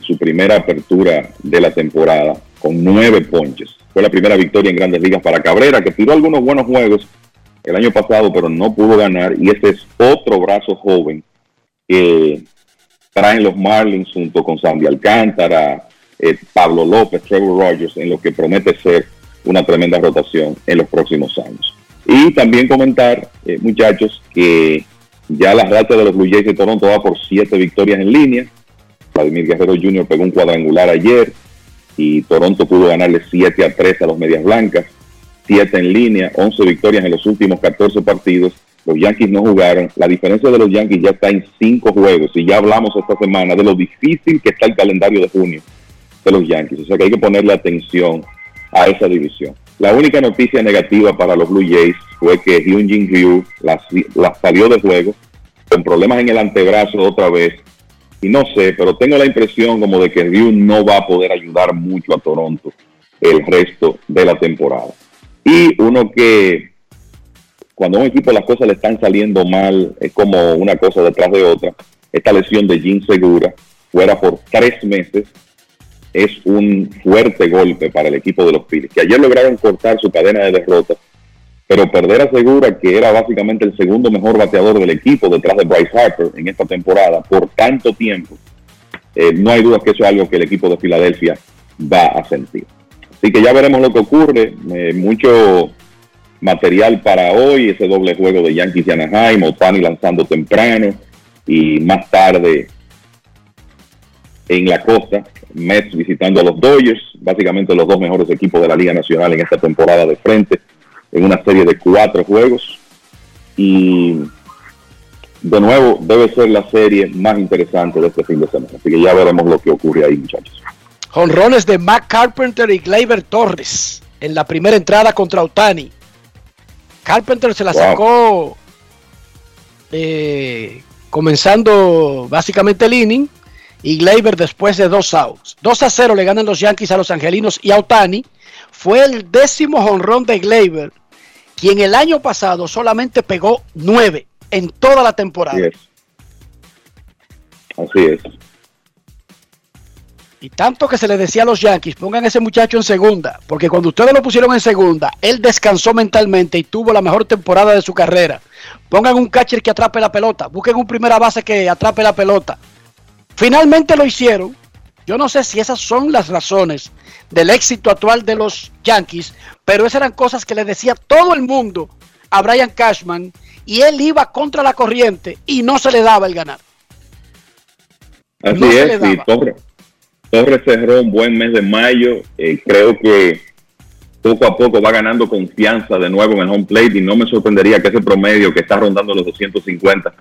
su primera apertura de la temporada, con nueve ponches. Fue la primera victoria en grandes ligas para Cabrera, que tiró algunos buenos juegos el año pasado, pero no pudo ganar. Y ese es otro brazo joven que traen los Marlins junto con Sandy Alcántara, eh, Pablo López, Trevor Rogers, en lo que promete ser una tremenda rotación en los próximos años. Y también comentar, eh, muchachos, que ya la racha de los Blue Jays de Toronto va por siete victorias en línea. Vladimir Guerrero Jr. pegó un cuadrangular ayer y Toronto pudo ganarle 7 a 3 a los Medias Blancas. 7 en línea, 11 victorias en los últimos 14 partidos. Los Yankees no jugaron. La diferencia de los Yankees ya está en 5 juegos. Y ya hablamos esta semana de lo difícil que está el calendario de junio de los Yankees. O sea que hay que ponerle atención a esa división. La única noticia negativa para los Blue Jays fue que Hyun Jin Ryu la, la salió de juego con problemas en el antebrazo otra vez. Y no sé, pero tengo la impresión como de que Ryu no va a poder ayudar mucho a Toronto el resto de la temporada. Y uno que cuando a un equipo las cosas le están saliendo mal, es como una cosa detrás de otra. Esta lesión de Jim Segura fuera por tres meses es un fuerte golpe para el equipo de los Phillies, que ayer lograron cortar su cadena de derrotas, pero perder asegura que era básicamente el segundo mejor bateador del equipo detrás de Bryce Harper en esta temporada por tanto tiempo. Eh, no hay duda que eso es algo que el equipo de Filadelfia va a sentir. Así que ya veremos lo que ocurre. Eh, mucho material para hoy, ese doble juego de Yankees y Anaheim, Otani lanzando temprano y más tarde en la costa, Mets visitando a los Dodgers, básicamente los dos mejores equipos de la Liga Nacional en esta temporada de frente, en una serie de cuatro juegos. Y de nuevo, debe ser la serie más interesante de este fin de semana. Así que ya veremos lo que ocurre ahí, muchachos. Honrones de Matt Carpenter y Gleyber Torres en la primera entrada contra Otani. Carpenter se la sacó eh, comenzando básicamente el inning y Gleyber después de dos outs. 2 a 0 le ganan los Yankees a los Angelinos y a Otani. Fue el décimo honrón de Gleyber, quien el año pasado solamente pegó 9 en toda la temporada. Así es. Así es. Y tanto que se le decía a los Yankees, pongan a ese muchacho en segunda, porque cuando ustedes lo pusieron en segunda, él descansó mentalmente y tuvo la mejor temporada de su carrera. Pongan un catcher que atrape la pelota, busquen un primera base que atrape la pelota. Finalmente lo hicieron. Yo no sé si esas son las razones del éxito actual de los Yankees, pero esas eran cosas que le decía todo el mundo a Brian Cashman y él iba contra la corriente y no se le daba el ganar. Así es, y Torres, Torres cerró un buen mes de mayo. Eh, creo que poco a poco va ganando confianza de nuevo en el home plate y no me sorprendería que ese promedio que está rondando los 250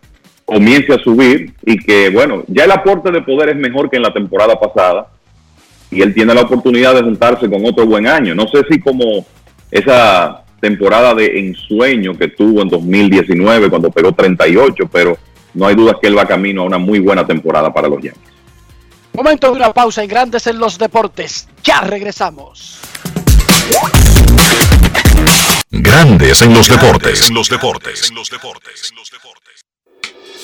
comience a subir y que, bueno, ya el aporte de poder es mejor que en la temporada pasada y él tiene la oportunidad de juntarse con otro buen año. No sé si como esa temporada de ensueño que tuvo en 2019 cuando pegó 38, pero no hay duda que él va camino a una muy buena temporada para los Yankees. Momento de una pausa en Grandes en los Deportes. Ya regresamos. Grandes en los deportes. En los deportes. En los deportes.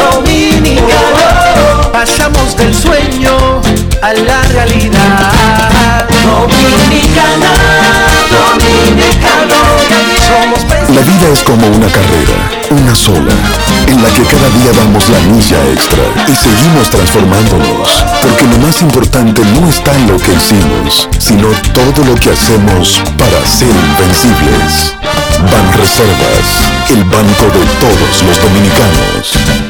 dominicano, pasamos del sueño a la realidad. Dominicana, dominicano, somos La vida es como una carrera, una sola, en la que cada día damos la milla extra y seguimos transformándonos, porque lo más importante no está en lo que hicimos, sino todo lo que hacemos para ser invencibles. Ban Reservas, el banco de todos los dominicanos.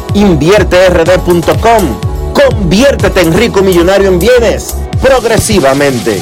invierterd.com. Conviértete en rico millonario en bienes, progresivamente.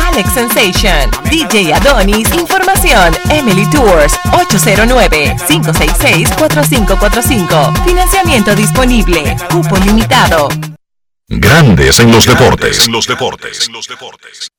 Alex Sensation, DJ Adonis, Información, Emily Tours, 809-566-4545. Financiamiento disponible, cupo limitado. Grandes en los deportes. En los deportes. En los deportes.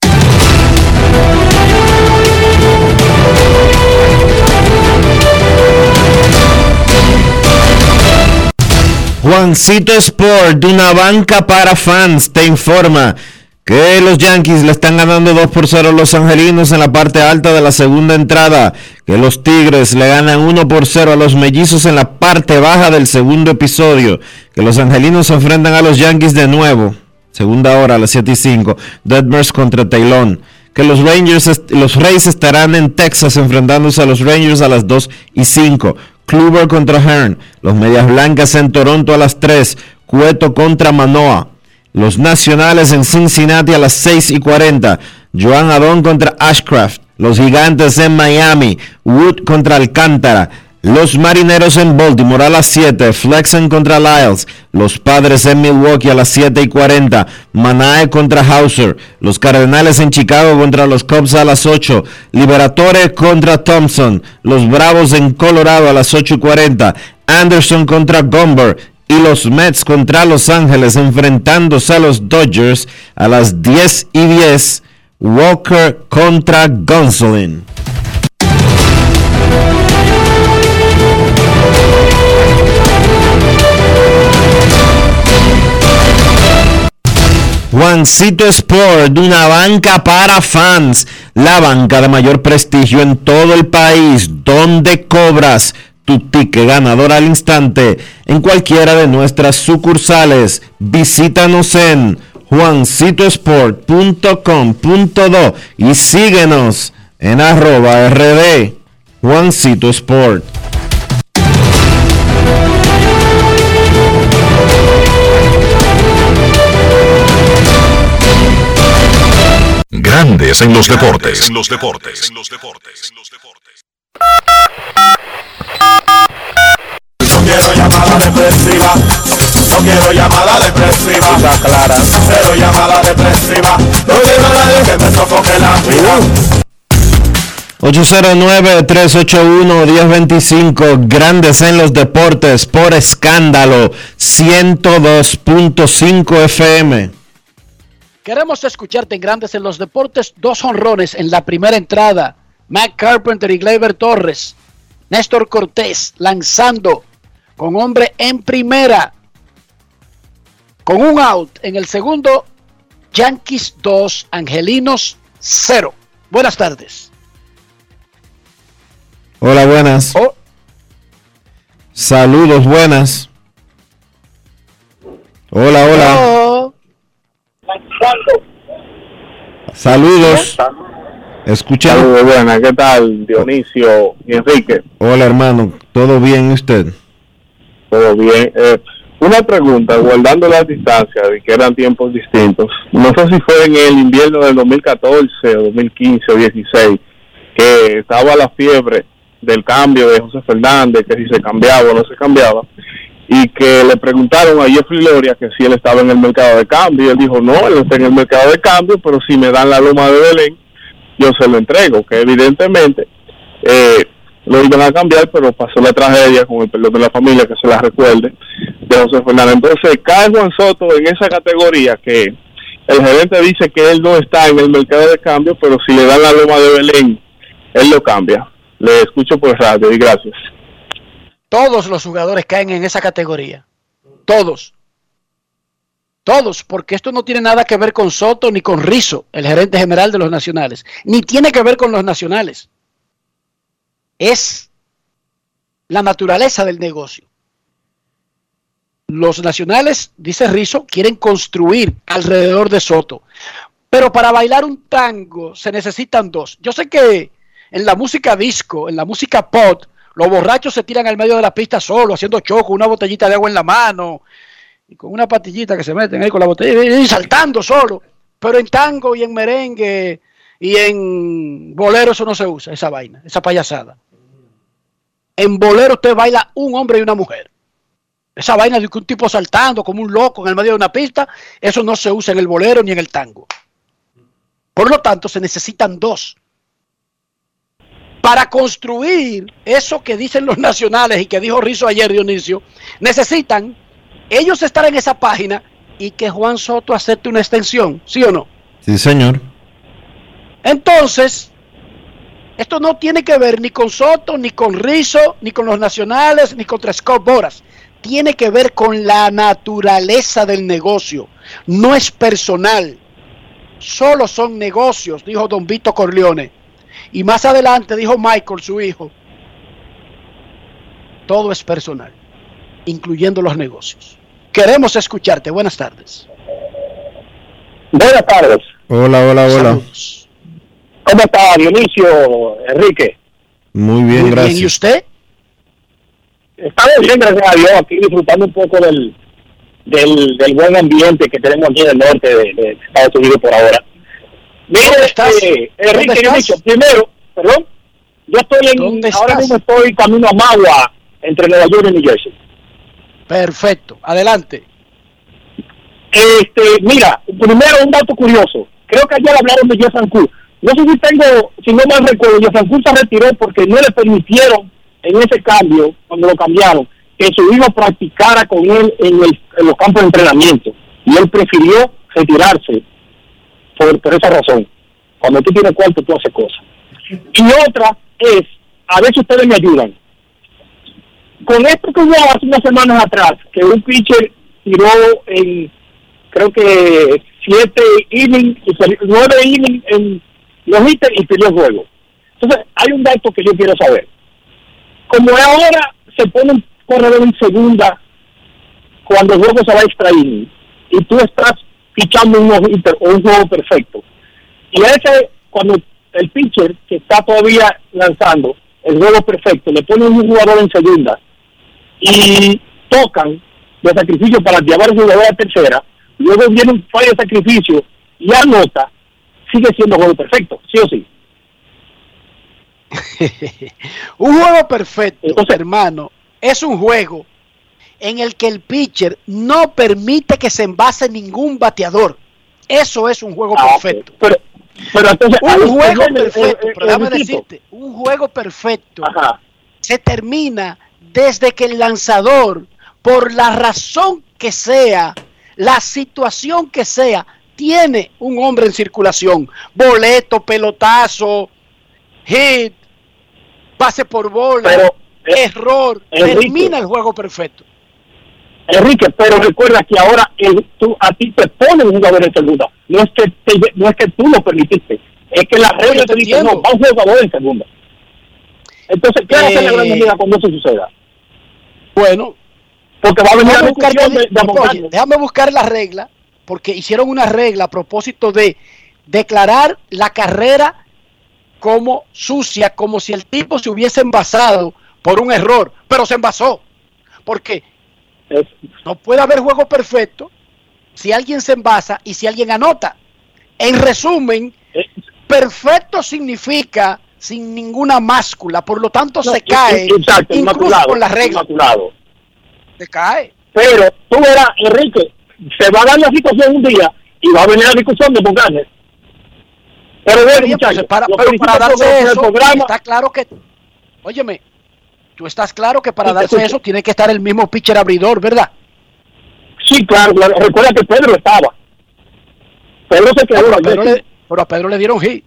Juancito Sport, de una banca para fans, te informa que los Yankees le están ganando 2 por 0 a los Angelinos en la parte alta de la segunda entrada, que los Tigres le ganan 1 por 0 a los Mellizos en la parte baja del segundo episodio, que los Angelinos se enfrentan a los Yankees de nuevo, segunda hora a las 7 y 5, Detmers contra Taylon, que los Rangers, los Rays estarán en Texas enfrentándose a los Rangers a las 2 y 5, Kluber contra Hearn, los Medias Blancas en Toronto a las 3, Cueto contra Manoa, los Nacionales en Cincinnati a las 6 y 40. Joan Adón contra Ashcraft. Los Gigantes en Miami. Wood contra Alcántara. Los Marineros en Baltimore a las 7. Flexen contra Lyles. Los Padres en Milwaukee a las 7 y 40. Manae contra Hauser. Los Cardenales en Chicago contra los Cubs a las 8. Liberatore contra Thompson. Los Bravos en Colorado a las 8 y 40. Anderson contra Gomber y los Mets contra Los Ángeles enfrentándose a los Dodgers a las 10 y 10. Walker contra Gonsolin. Juancito Sport, una banca para fans, la banca de mayor prestigio en todo el país, donde cobras tu ticket ganador al instante en cualquiera de nuestras sucursales. Visítanos en juancitosport.com.do y síguenos en arroba rd Juancito Sport. Grandes en los deportes. En los deportes. En los deportes. No quiero llamada depresiva. No quiero llamada depresiva. clara. Cero llamada depresiva. No quiero nadie que me sofoque la vida. 809-381-1025, grandes en los deportes, por escándalo, 102.5 FM. Queremos escucharte en Grandes en los Deportes. Dos honrones en la primera entrada. Matt Carpenter y Gleyber Torres. Néstor Cortés lanzando con hombre en primera. Con un out en el segundo. Yankees 2, Angelinos 0. Buenas tardes. Hola, buenas. Oh. Saludos, buenas. Hola, hola. Oh. Saludos. Escuchamos. Saludos, buenas. ¿Qué tal, Dionisio y Enrique? Hola, hermano. ¿Todo bien ¿y usted? Todo bien. Eh, una pregunta, guardando las distancias de que eran tiempos distintos. No sé si fue en el invierno del 2014 o 2015 o 16 que estaba la fiebre del cambio de José Fernández, que si se cambiaba o no se cambiaba, y que le preguntaron a Jeffrey Loria que si él estaba en el mercado de cambio, y él dijo, no, él está en el mercado de cambio, pero si me dan la loma de Belén, yo se lo entrego, que evidentemente eh, lo iban a cambiar, pero pasó la tragedia, con el perdón de la familia, que se la recuerde, de José Fernández. Entonces, cae Juan Soto en esa categoría que el gerente dice que él no está en el mercado de cambio, pero si le dan la loma de Belén, él lo cambia. Le escucho por radio y gracias. Todos los jugadores caen en esa categoría. Todos. Todos, porque esto no tiene nada que ver con Soto ni con Rizo, el gerente general de los nacionales, ni tiene que ver con los nacionales. Es la naturaleza del negocio. Los nacionales, dice Rizo, quieren construir alrededor de Soto. Pero para bailar un tango se necesitan dos. Yo sé que en la música disco, en la música pop, los borrachos se tiran al medio de la pista solo, haciendo choco, una botellita de agua en la mano, y con una patillita que se meten ahí con la botella y saltando solo. Pero en tango y en merengue y en bolero eso no se usa, esa vaina, esa payasada. En bolero usted baila un hombre y una mujer. Esa vaina de que un tipo saltando como un loco en el medio de una pista, eso no se usa en el bolero ni en el tango. Por lo tanto, se necesitan dos. Para construir eso que dicen los nacionales y que dijo Rizo ayer, Dionisio, necesitan ellos estar en esa página y que Juan Soto acepte una extensión, ¿sí o no? Sí, señor. Entonces, esto no tiene que ver ni con Soto, ni con Rizo, ni con los nacionales, ni contra Scott Boras. Tiene que ver con la naturaleza del negocio. No es personal. Solo son negocios, dijo Don Vito Corleone. Y más adelante dijo Michael, su hijo. Todo es personal, incluyendo los negocios. Queremos escucharte. Buenas tardes. Buenas tardes. Hola, hola, hola. Saludos. ¿Cómo está Dionisio, Enrique? Muy bien, Muy gracias. bien, ¿y usted? Estamos bien, gracias a Dios, aquí disfrutando un poco del, del, del buen ambiente que tenemos aquí en el norte de, de Estados Unidos por ahora. Mire, ¿Dónde estás? eh, ¿Dónde Enrique? Dionisio, primero, perdón, yo estoy en, ¿Dónde ahora mismo estoy camino a Magua, entre Nueva York y New Jersey. Perfecto. Adelante. Este, mira, primero un dato curioso. Creo que ayer hablaron de Jeff Cruz. No sé si tengo, si no mal recuerdo, Cruz se retiró porque no le permitieron en ese cambio, cuando lo cambiaron, que su hijo practicara con él en, el- en los campos de entrenamiento. Y él prefirió retirarse por, por esa razón. Cuando tú tienes cuarto, tú haces cosas. Y otra es, a ver si ustedes me ayudan. Con esto que hubo hace unas semanas atrás, que un pitcher tiró en, creo que siete innings, nueve innings en los hitters y perdió el juego. Entonces, hay un dato que yo quiero saber. Como ahora se pone un corredor en segunda cuando el juego se va a extraer y tú estás fichando un o un juego perfecto, y a ese, cuando el pitcher que está todavía lanzando el juego perfecto, le ponen un jugador en segunda y tocan de sacrificio para llevar el jugador a tercera, luego viene un fallo de sacrificio y anota, sigue siendo juego perfecto, sí o sí. Un juego perfecto, hermano, es un juego en el que el pitcher no permite que se envase ningún bateador. Eso es un juego Ah, perfecto. Pero, pero entonces, ahí un juego donde, perfecto, eh, eh, pero déjame decirte, un juego perfecto se termina desde que el lanzador, por la razón que sea, la situación que sea, tiene un hombre en circulación. Boleto, pelotazo, hit, pase por bola, error. Enrique. termina el juego perfecto. Enrique, pero recuerda que ahora el- tú, a ti te ponen un jugador en segunda. No es que te- no es que tú lo permitiste, es que la regla te dice, no, va un jugador en segunda. Entonces, ¿qué hace la Eh, gran liga cuando eso suceda? Bueno, porque va a venir la déjame buscar, de, de déjame buscar la regla, porque hicieron una regla a propósito de declarar la carrera como sucia, como si el tipo se hubiese envasado por un error, pero se envasó. Porque no puede haber juego perfecto si alguien se envasa y si alguien anota. En resumen, perfecto significa sin ninguna máscula, por lo tanto se cae Exacto, incluso con la regla. Se cae. Pero tú verás, Enrique, se va a dar la situación un día y va a venir la discusión de Bucanes. Pero bueno, Bien, muchachos, pues, para, pero para darse el eso, programa. está claro que, óyeme, tú estás claro que para darse eso tiene que estar el mismo pitcher abridor, ¿verdad? Sí, claro, claro. Recuerda que Pedro estaba. Pedro se quedó pero, a Pedro le, pero a Pedro le dieron hit.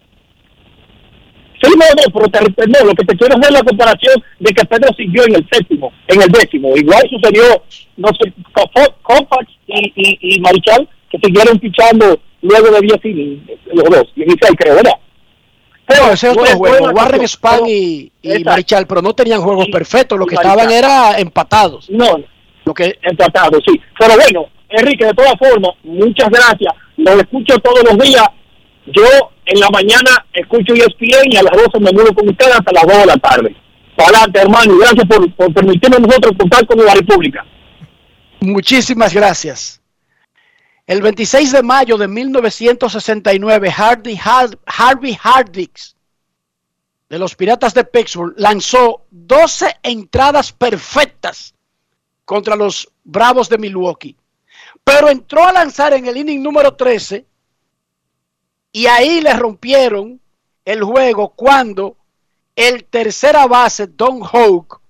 Sí, no, no, pero te, no, lo que te quiero hacer es la comparación de que Pedro siguió en el séptimo, en el décimo. Igual sucedió, no sé, Kovacs y, y, y Marichal, que siguieron pichando luego de 10 innings, los dos, 16 creo, ¿verdad? Pero ese es otro juego. Warren pero- y, y. Marichal, pero no tenían juegos Y- perfectos. Lo y que Marichal. estaban era empatados. No, Lo que empatado, sí. Pero bueno, Enrique, de todas formas, muchas gracias. Los escucho todos los días. Yo en la mañana escucho ESPN y a las 12 me mudo con ustedes hasta las 2 de la tarde. Adelante, hermano, y gracias por, permitirnos nosotros contar con la República. Muchísimas gracias. El 26 de mayo de 1969, Hardy, Har- Harvey Hardix de los Piratas de Pittsburgh lanzó 12 entradas perfectas contra los Bravos de Milwaukee. Pero entró a lanzar en el inning número 13 y ahí le rompieron el juego cuando el tercera base, Don Hoke,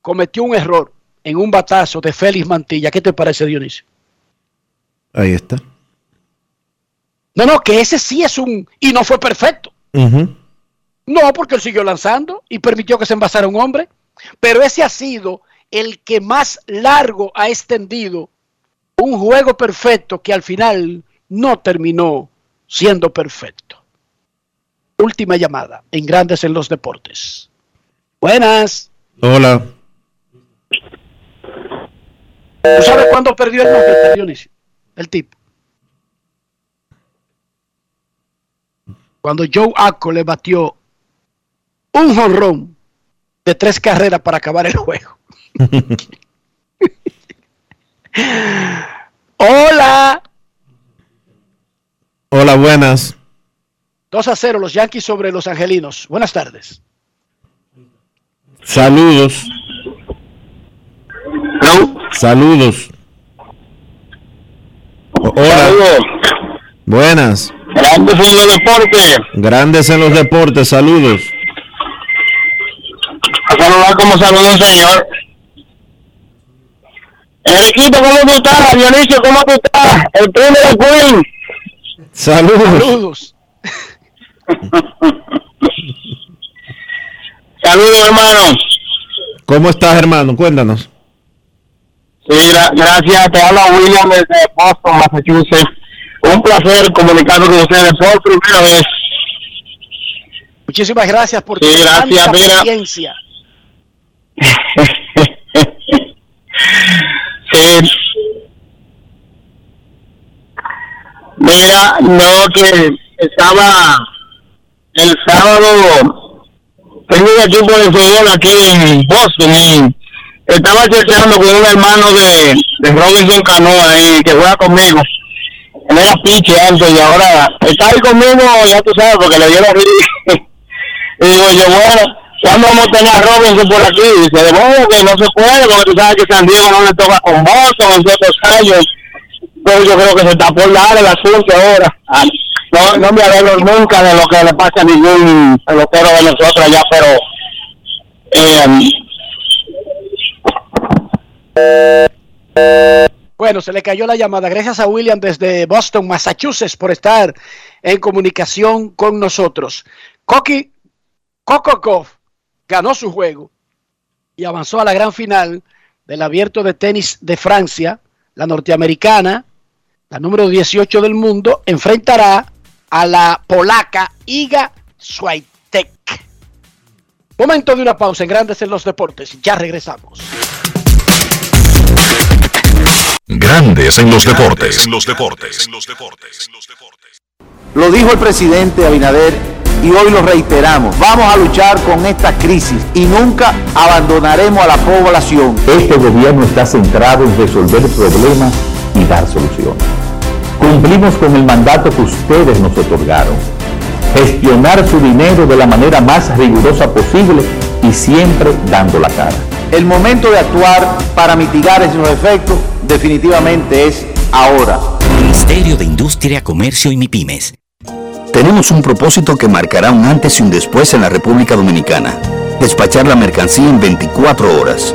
cometió un error en un batazo de Félix Mantilla. ¿Qué te parece, Dionisio? Ahí está. No, no, que ese sí es un... Y no fue perfecto. No, porque él siguió lanzando y permitió que se envasara un hombre. Pero ese ha sido el que más largo ha extendido un juego perfecto que al final no terminó siendo perfecto. Última llamada en Grandes en los Deportes. Buenas. Hola. ¿Tú sabes cuándo perdió el nombre, Dionisio? El tipo. Cuando Joe Acco le batió un jonrón de tres carreras para acabar el juego. Hola. Hola, buenas. 2 a 0 los Yankees sobre los Angelinos. Buenas tardes. Saludos. Saludos. Hola. Buenas. Grandes en los deportes. Grandes en los deportes. Saludos. A saludar como saludo un señor. Enriquito, ¿cómo tú estás? Dionisio, ¿cómo tú estás? El primo de Queen. Saludos. Saludos. Saludos, hermano. ¿Cómo estás, hermano? Cuéntanos. Sí, gra- gracias. Te habla William desde Boston, Massachusetts. Un placer comunicarme con ustedes por primera vez. Muchísimas gracias por Sí, tu gracias, tanta mira. paciencia. Sí. Mira, no, que estaba el sábado, tengo un equipo de fútbol aquí en Boston y estaba chequeando con un hermano de, Robinson Canoa ahí que juega conmigo. Él era piche antes y ahora está ahí conmigo, ya tú sabes, porque le dieron Y digo yo, bueno, ¿cuándo vamos a tener a Robinson por aquí? Y dice, modo que no se puede, porque tú sabes que San Diego no le toca con Boston en ciertos años. Pero yo creo que se está por dar el asunto ahora. Ah, No, no me alegro nunca de lo que le pasa a ningún pelotero de nosotros allá, pero eh, Bueno, se le cayó la llamada. Gracias a William desde Boston, Massachusetts, por estar en comunicación con nosotros. Koki Kokokov ganó su juego y avanzó a la gran final del abierto de tenis de Francia. La norteamericana, la número 18 del mundo, enfrentará a la polaca Iga Swiatek. Momento de una pausa en Grandes en los Deportes. Ya regresamos. Grandes en los deportes. En los deportes. En los deportes. Lo dijo el presidente Abinader y hoy lo reiteramos. Vamos a luchar con esta crisis y nunca abandonaremos a la población. Este gobierno está centrado en resolver problemas y dar soluciones. Cumplimos con el mandato que ustedes nos otorgaron. Gestionar su dinero de la manera más rigurosa posible y siempre dando la cara. El momento de actuar para mitigar esos efectos definitivamente es ahora. Ministerio de Industria, Comercio y MIPIMES. Tenemos un propósito que marcará un antes y un después en la República Dominicana. Despachar la mercancía en 24 horas.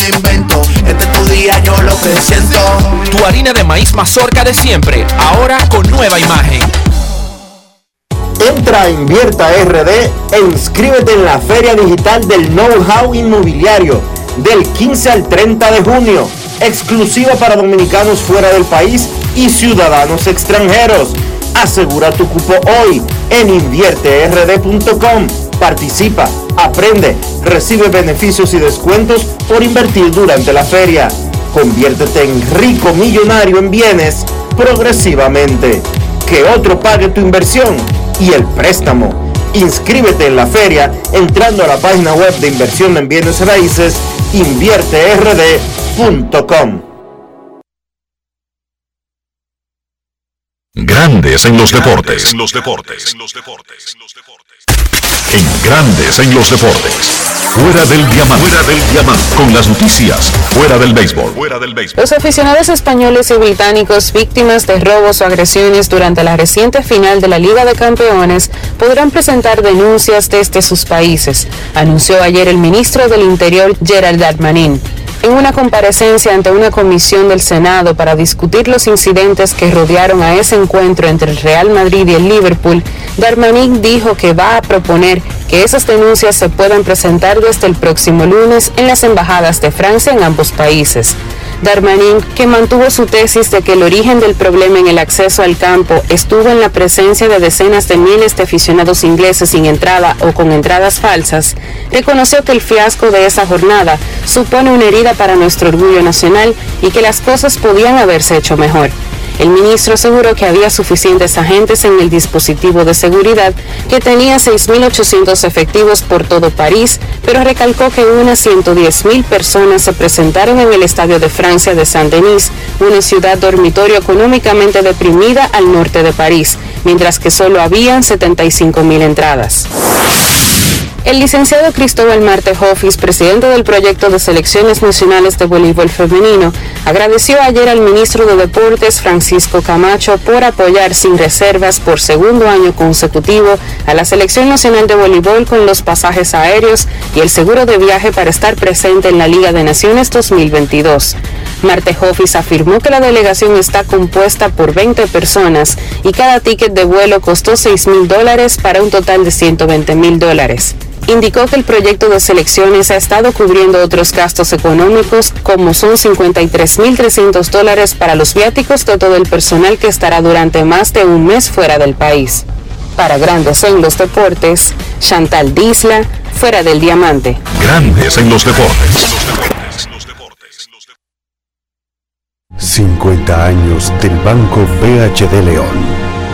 invento. Este es tu día, yo lo presiento. Tu harina de maíz mazorca de siempre, ahora con nueva imagen. Entra a Invierta RD e inscríbete en la Feria Digital del Know-How Inmobiliario del 15 al 30 de junio, exclusiva para dominicanos fuera del país y ciudadanos extranjeros. Asegura tu cupo hoy en invierterd.com. Participa, aprende, recibe beneficios y descuentos por invertir durante la feria. Conviértete en rico millonario en bienes progresivamente. Que otro pague tu inversión y el préstamo. Inscríbete en la feria entrando a la página web de inversión en bienes raíces invierterd.com. Grandes en los deportes. los deportes. En Grandes en los deportes. Fuera del diamante. Fuera del diamante. Con las noticias. Fuera del béisbol. Fuera del béisbol. Los aficionados españoles y británicos víctimas de robos o agresiones durante la reciente final de la Liga de Campeones podrán presentar denuncias desde sus países, anunció ayer el ministro del Interior Gerald Darmanin. En una comparecencia ante una comisión del Senado para discutir los incidentes que rodearon a ese encuentro entre el Real Madrid y el Liverpool, Darmanin dijo que va a proponer que esas denuncias se puedan presentar desde el próximo lunes en las embajadas de Francia en ambos países. Darmanin, que mantuvo su tesis de que el origen del problema en el acceso al campo estuvo en la presencia de decenas de miles de aficionados ingleses sin entrada o con entradas falsas, reconoció que el fiasco de esa jornada supone una herida para nuestro orgullo nacional y que las cosas podían haberse hecho mejor. El ministro aseguró que había suficientes agentes en el dispositivo de seguridad, que tenía 6.800 efectivos por todo París, pero recalcó que unas 110.000 personas se presentaron en el Estadio de Francia de Saint-Denis, una ciudad dormitorio económicamente deprimida al norte de París, mientras que solo habían 75.000 entradas. El licenciado Cristóbal Marte Hoffis, presidente del proyecto de selecciones nacionales de voleibol femenino, agradeció ayer al ministro de Deportes Francisco Camacho por apoyar sin reservas por segundo año consecutivo a la selección nacional de voleibol con los pasajes aéreos y el seguro de viaje para estar presente en la Liga de Naciones 2022. Marte Hoffis afirmó que la delegación está compuesta por 20 personas y cada ticket de vuelo costó 6 mil dólares para un total de 120 mil dólares indicó que el proyecto de selecciones ha estado cubriendo otros gastos económicos, como son 53.300 dólares para los viáticos de todo el personal que estará durante más de un mes fuera del país. Para Grandes en los Deportes, Chantal Disla, fuera del diamante. Grandes en los deportes. 50 años del Banco BHD León.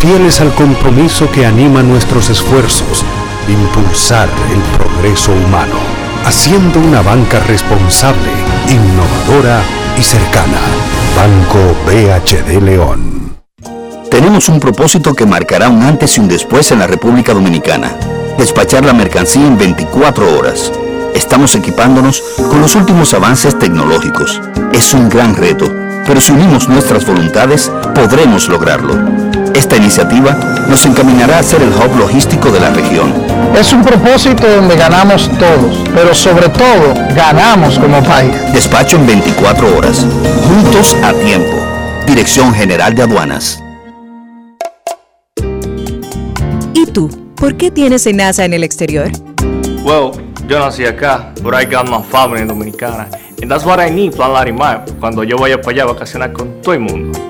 fieles al compromiso que anima nuestros esfuerzos, impulsar el progreso humano, haciendo una banca responsable, innovadora y cercana. Banco BHD León. Tenemos un propósito que marcará un antes y un después en la República Dominicana. Despachar la mercancía en 24 horas. Estamos equipándonos con los últimos avances tecnológicos. Es un gran reto, pero si unimos nuestras voluntades, podremos lograrlo. Esta iniciativa nos encaminará a ser el hub logístico de la región Es un propósito donde ganamos todos, pero sobre todo ganamos como país. Despacho en 24 horas. Juntos a tiempo. Dirección General de Aduanas. ¿Y tú? ¿Por qué tienes NASA en el exterior? Well, yo nací acá, but I got my family dominicana. And that's what I need, Plan Larimar, cuando yo vaya para allá a vacacionar con todo el mundo.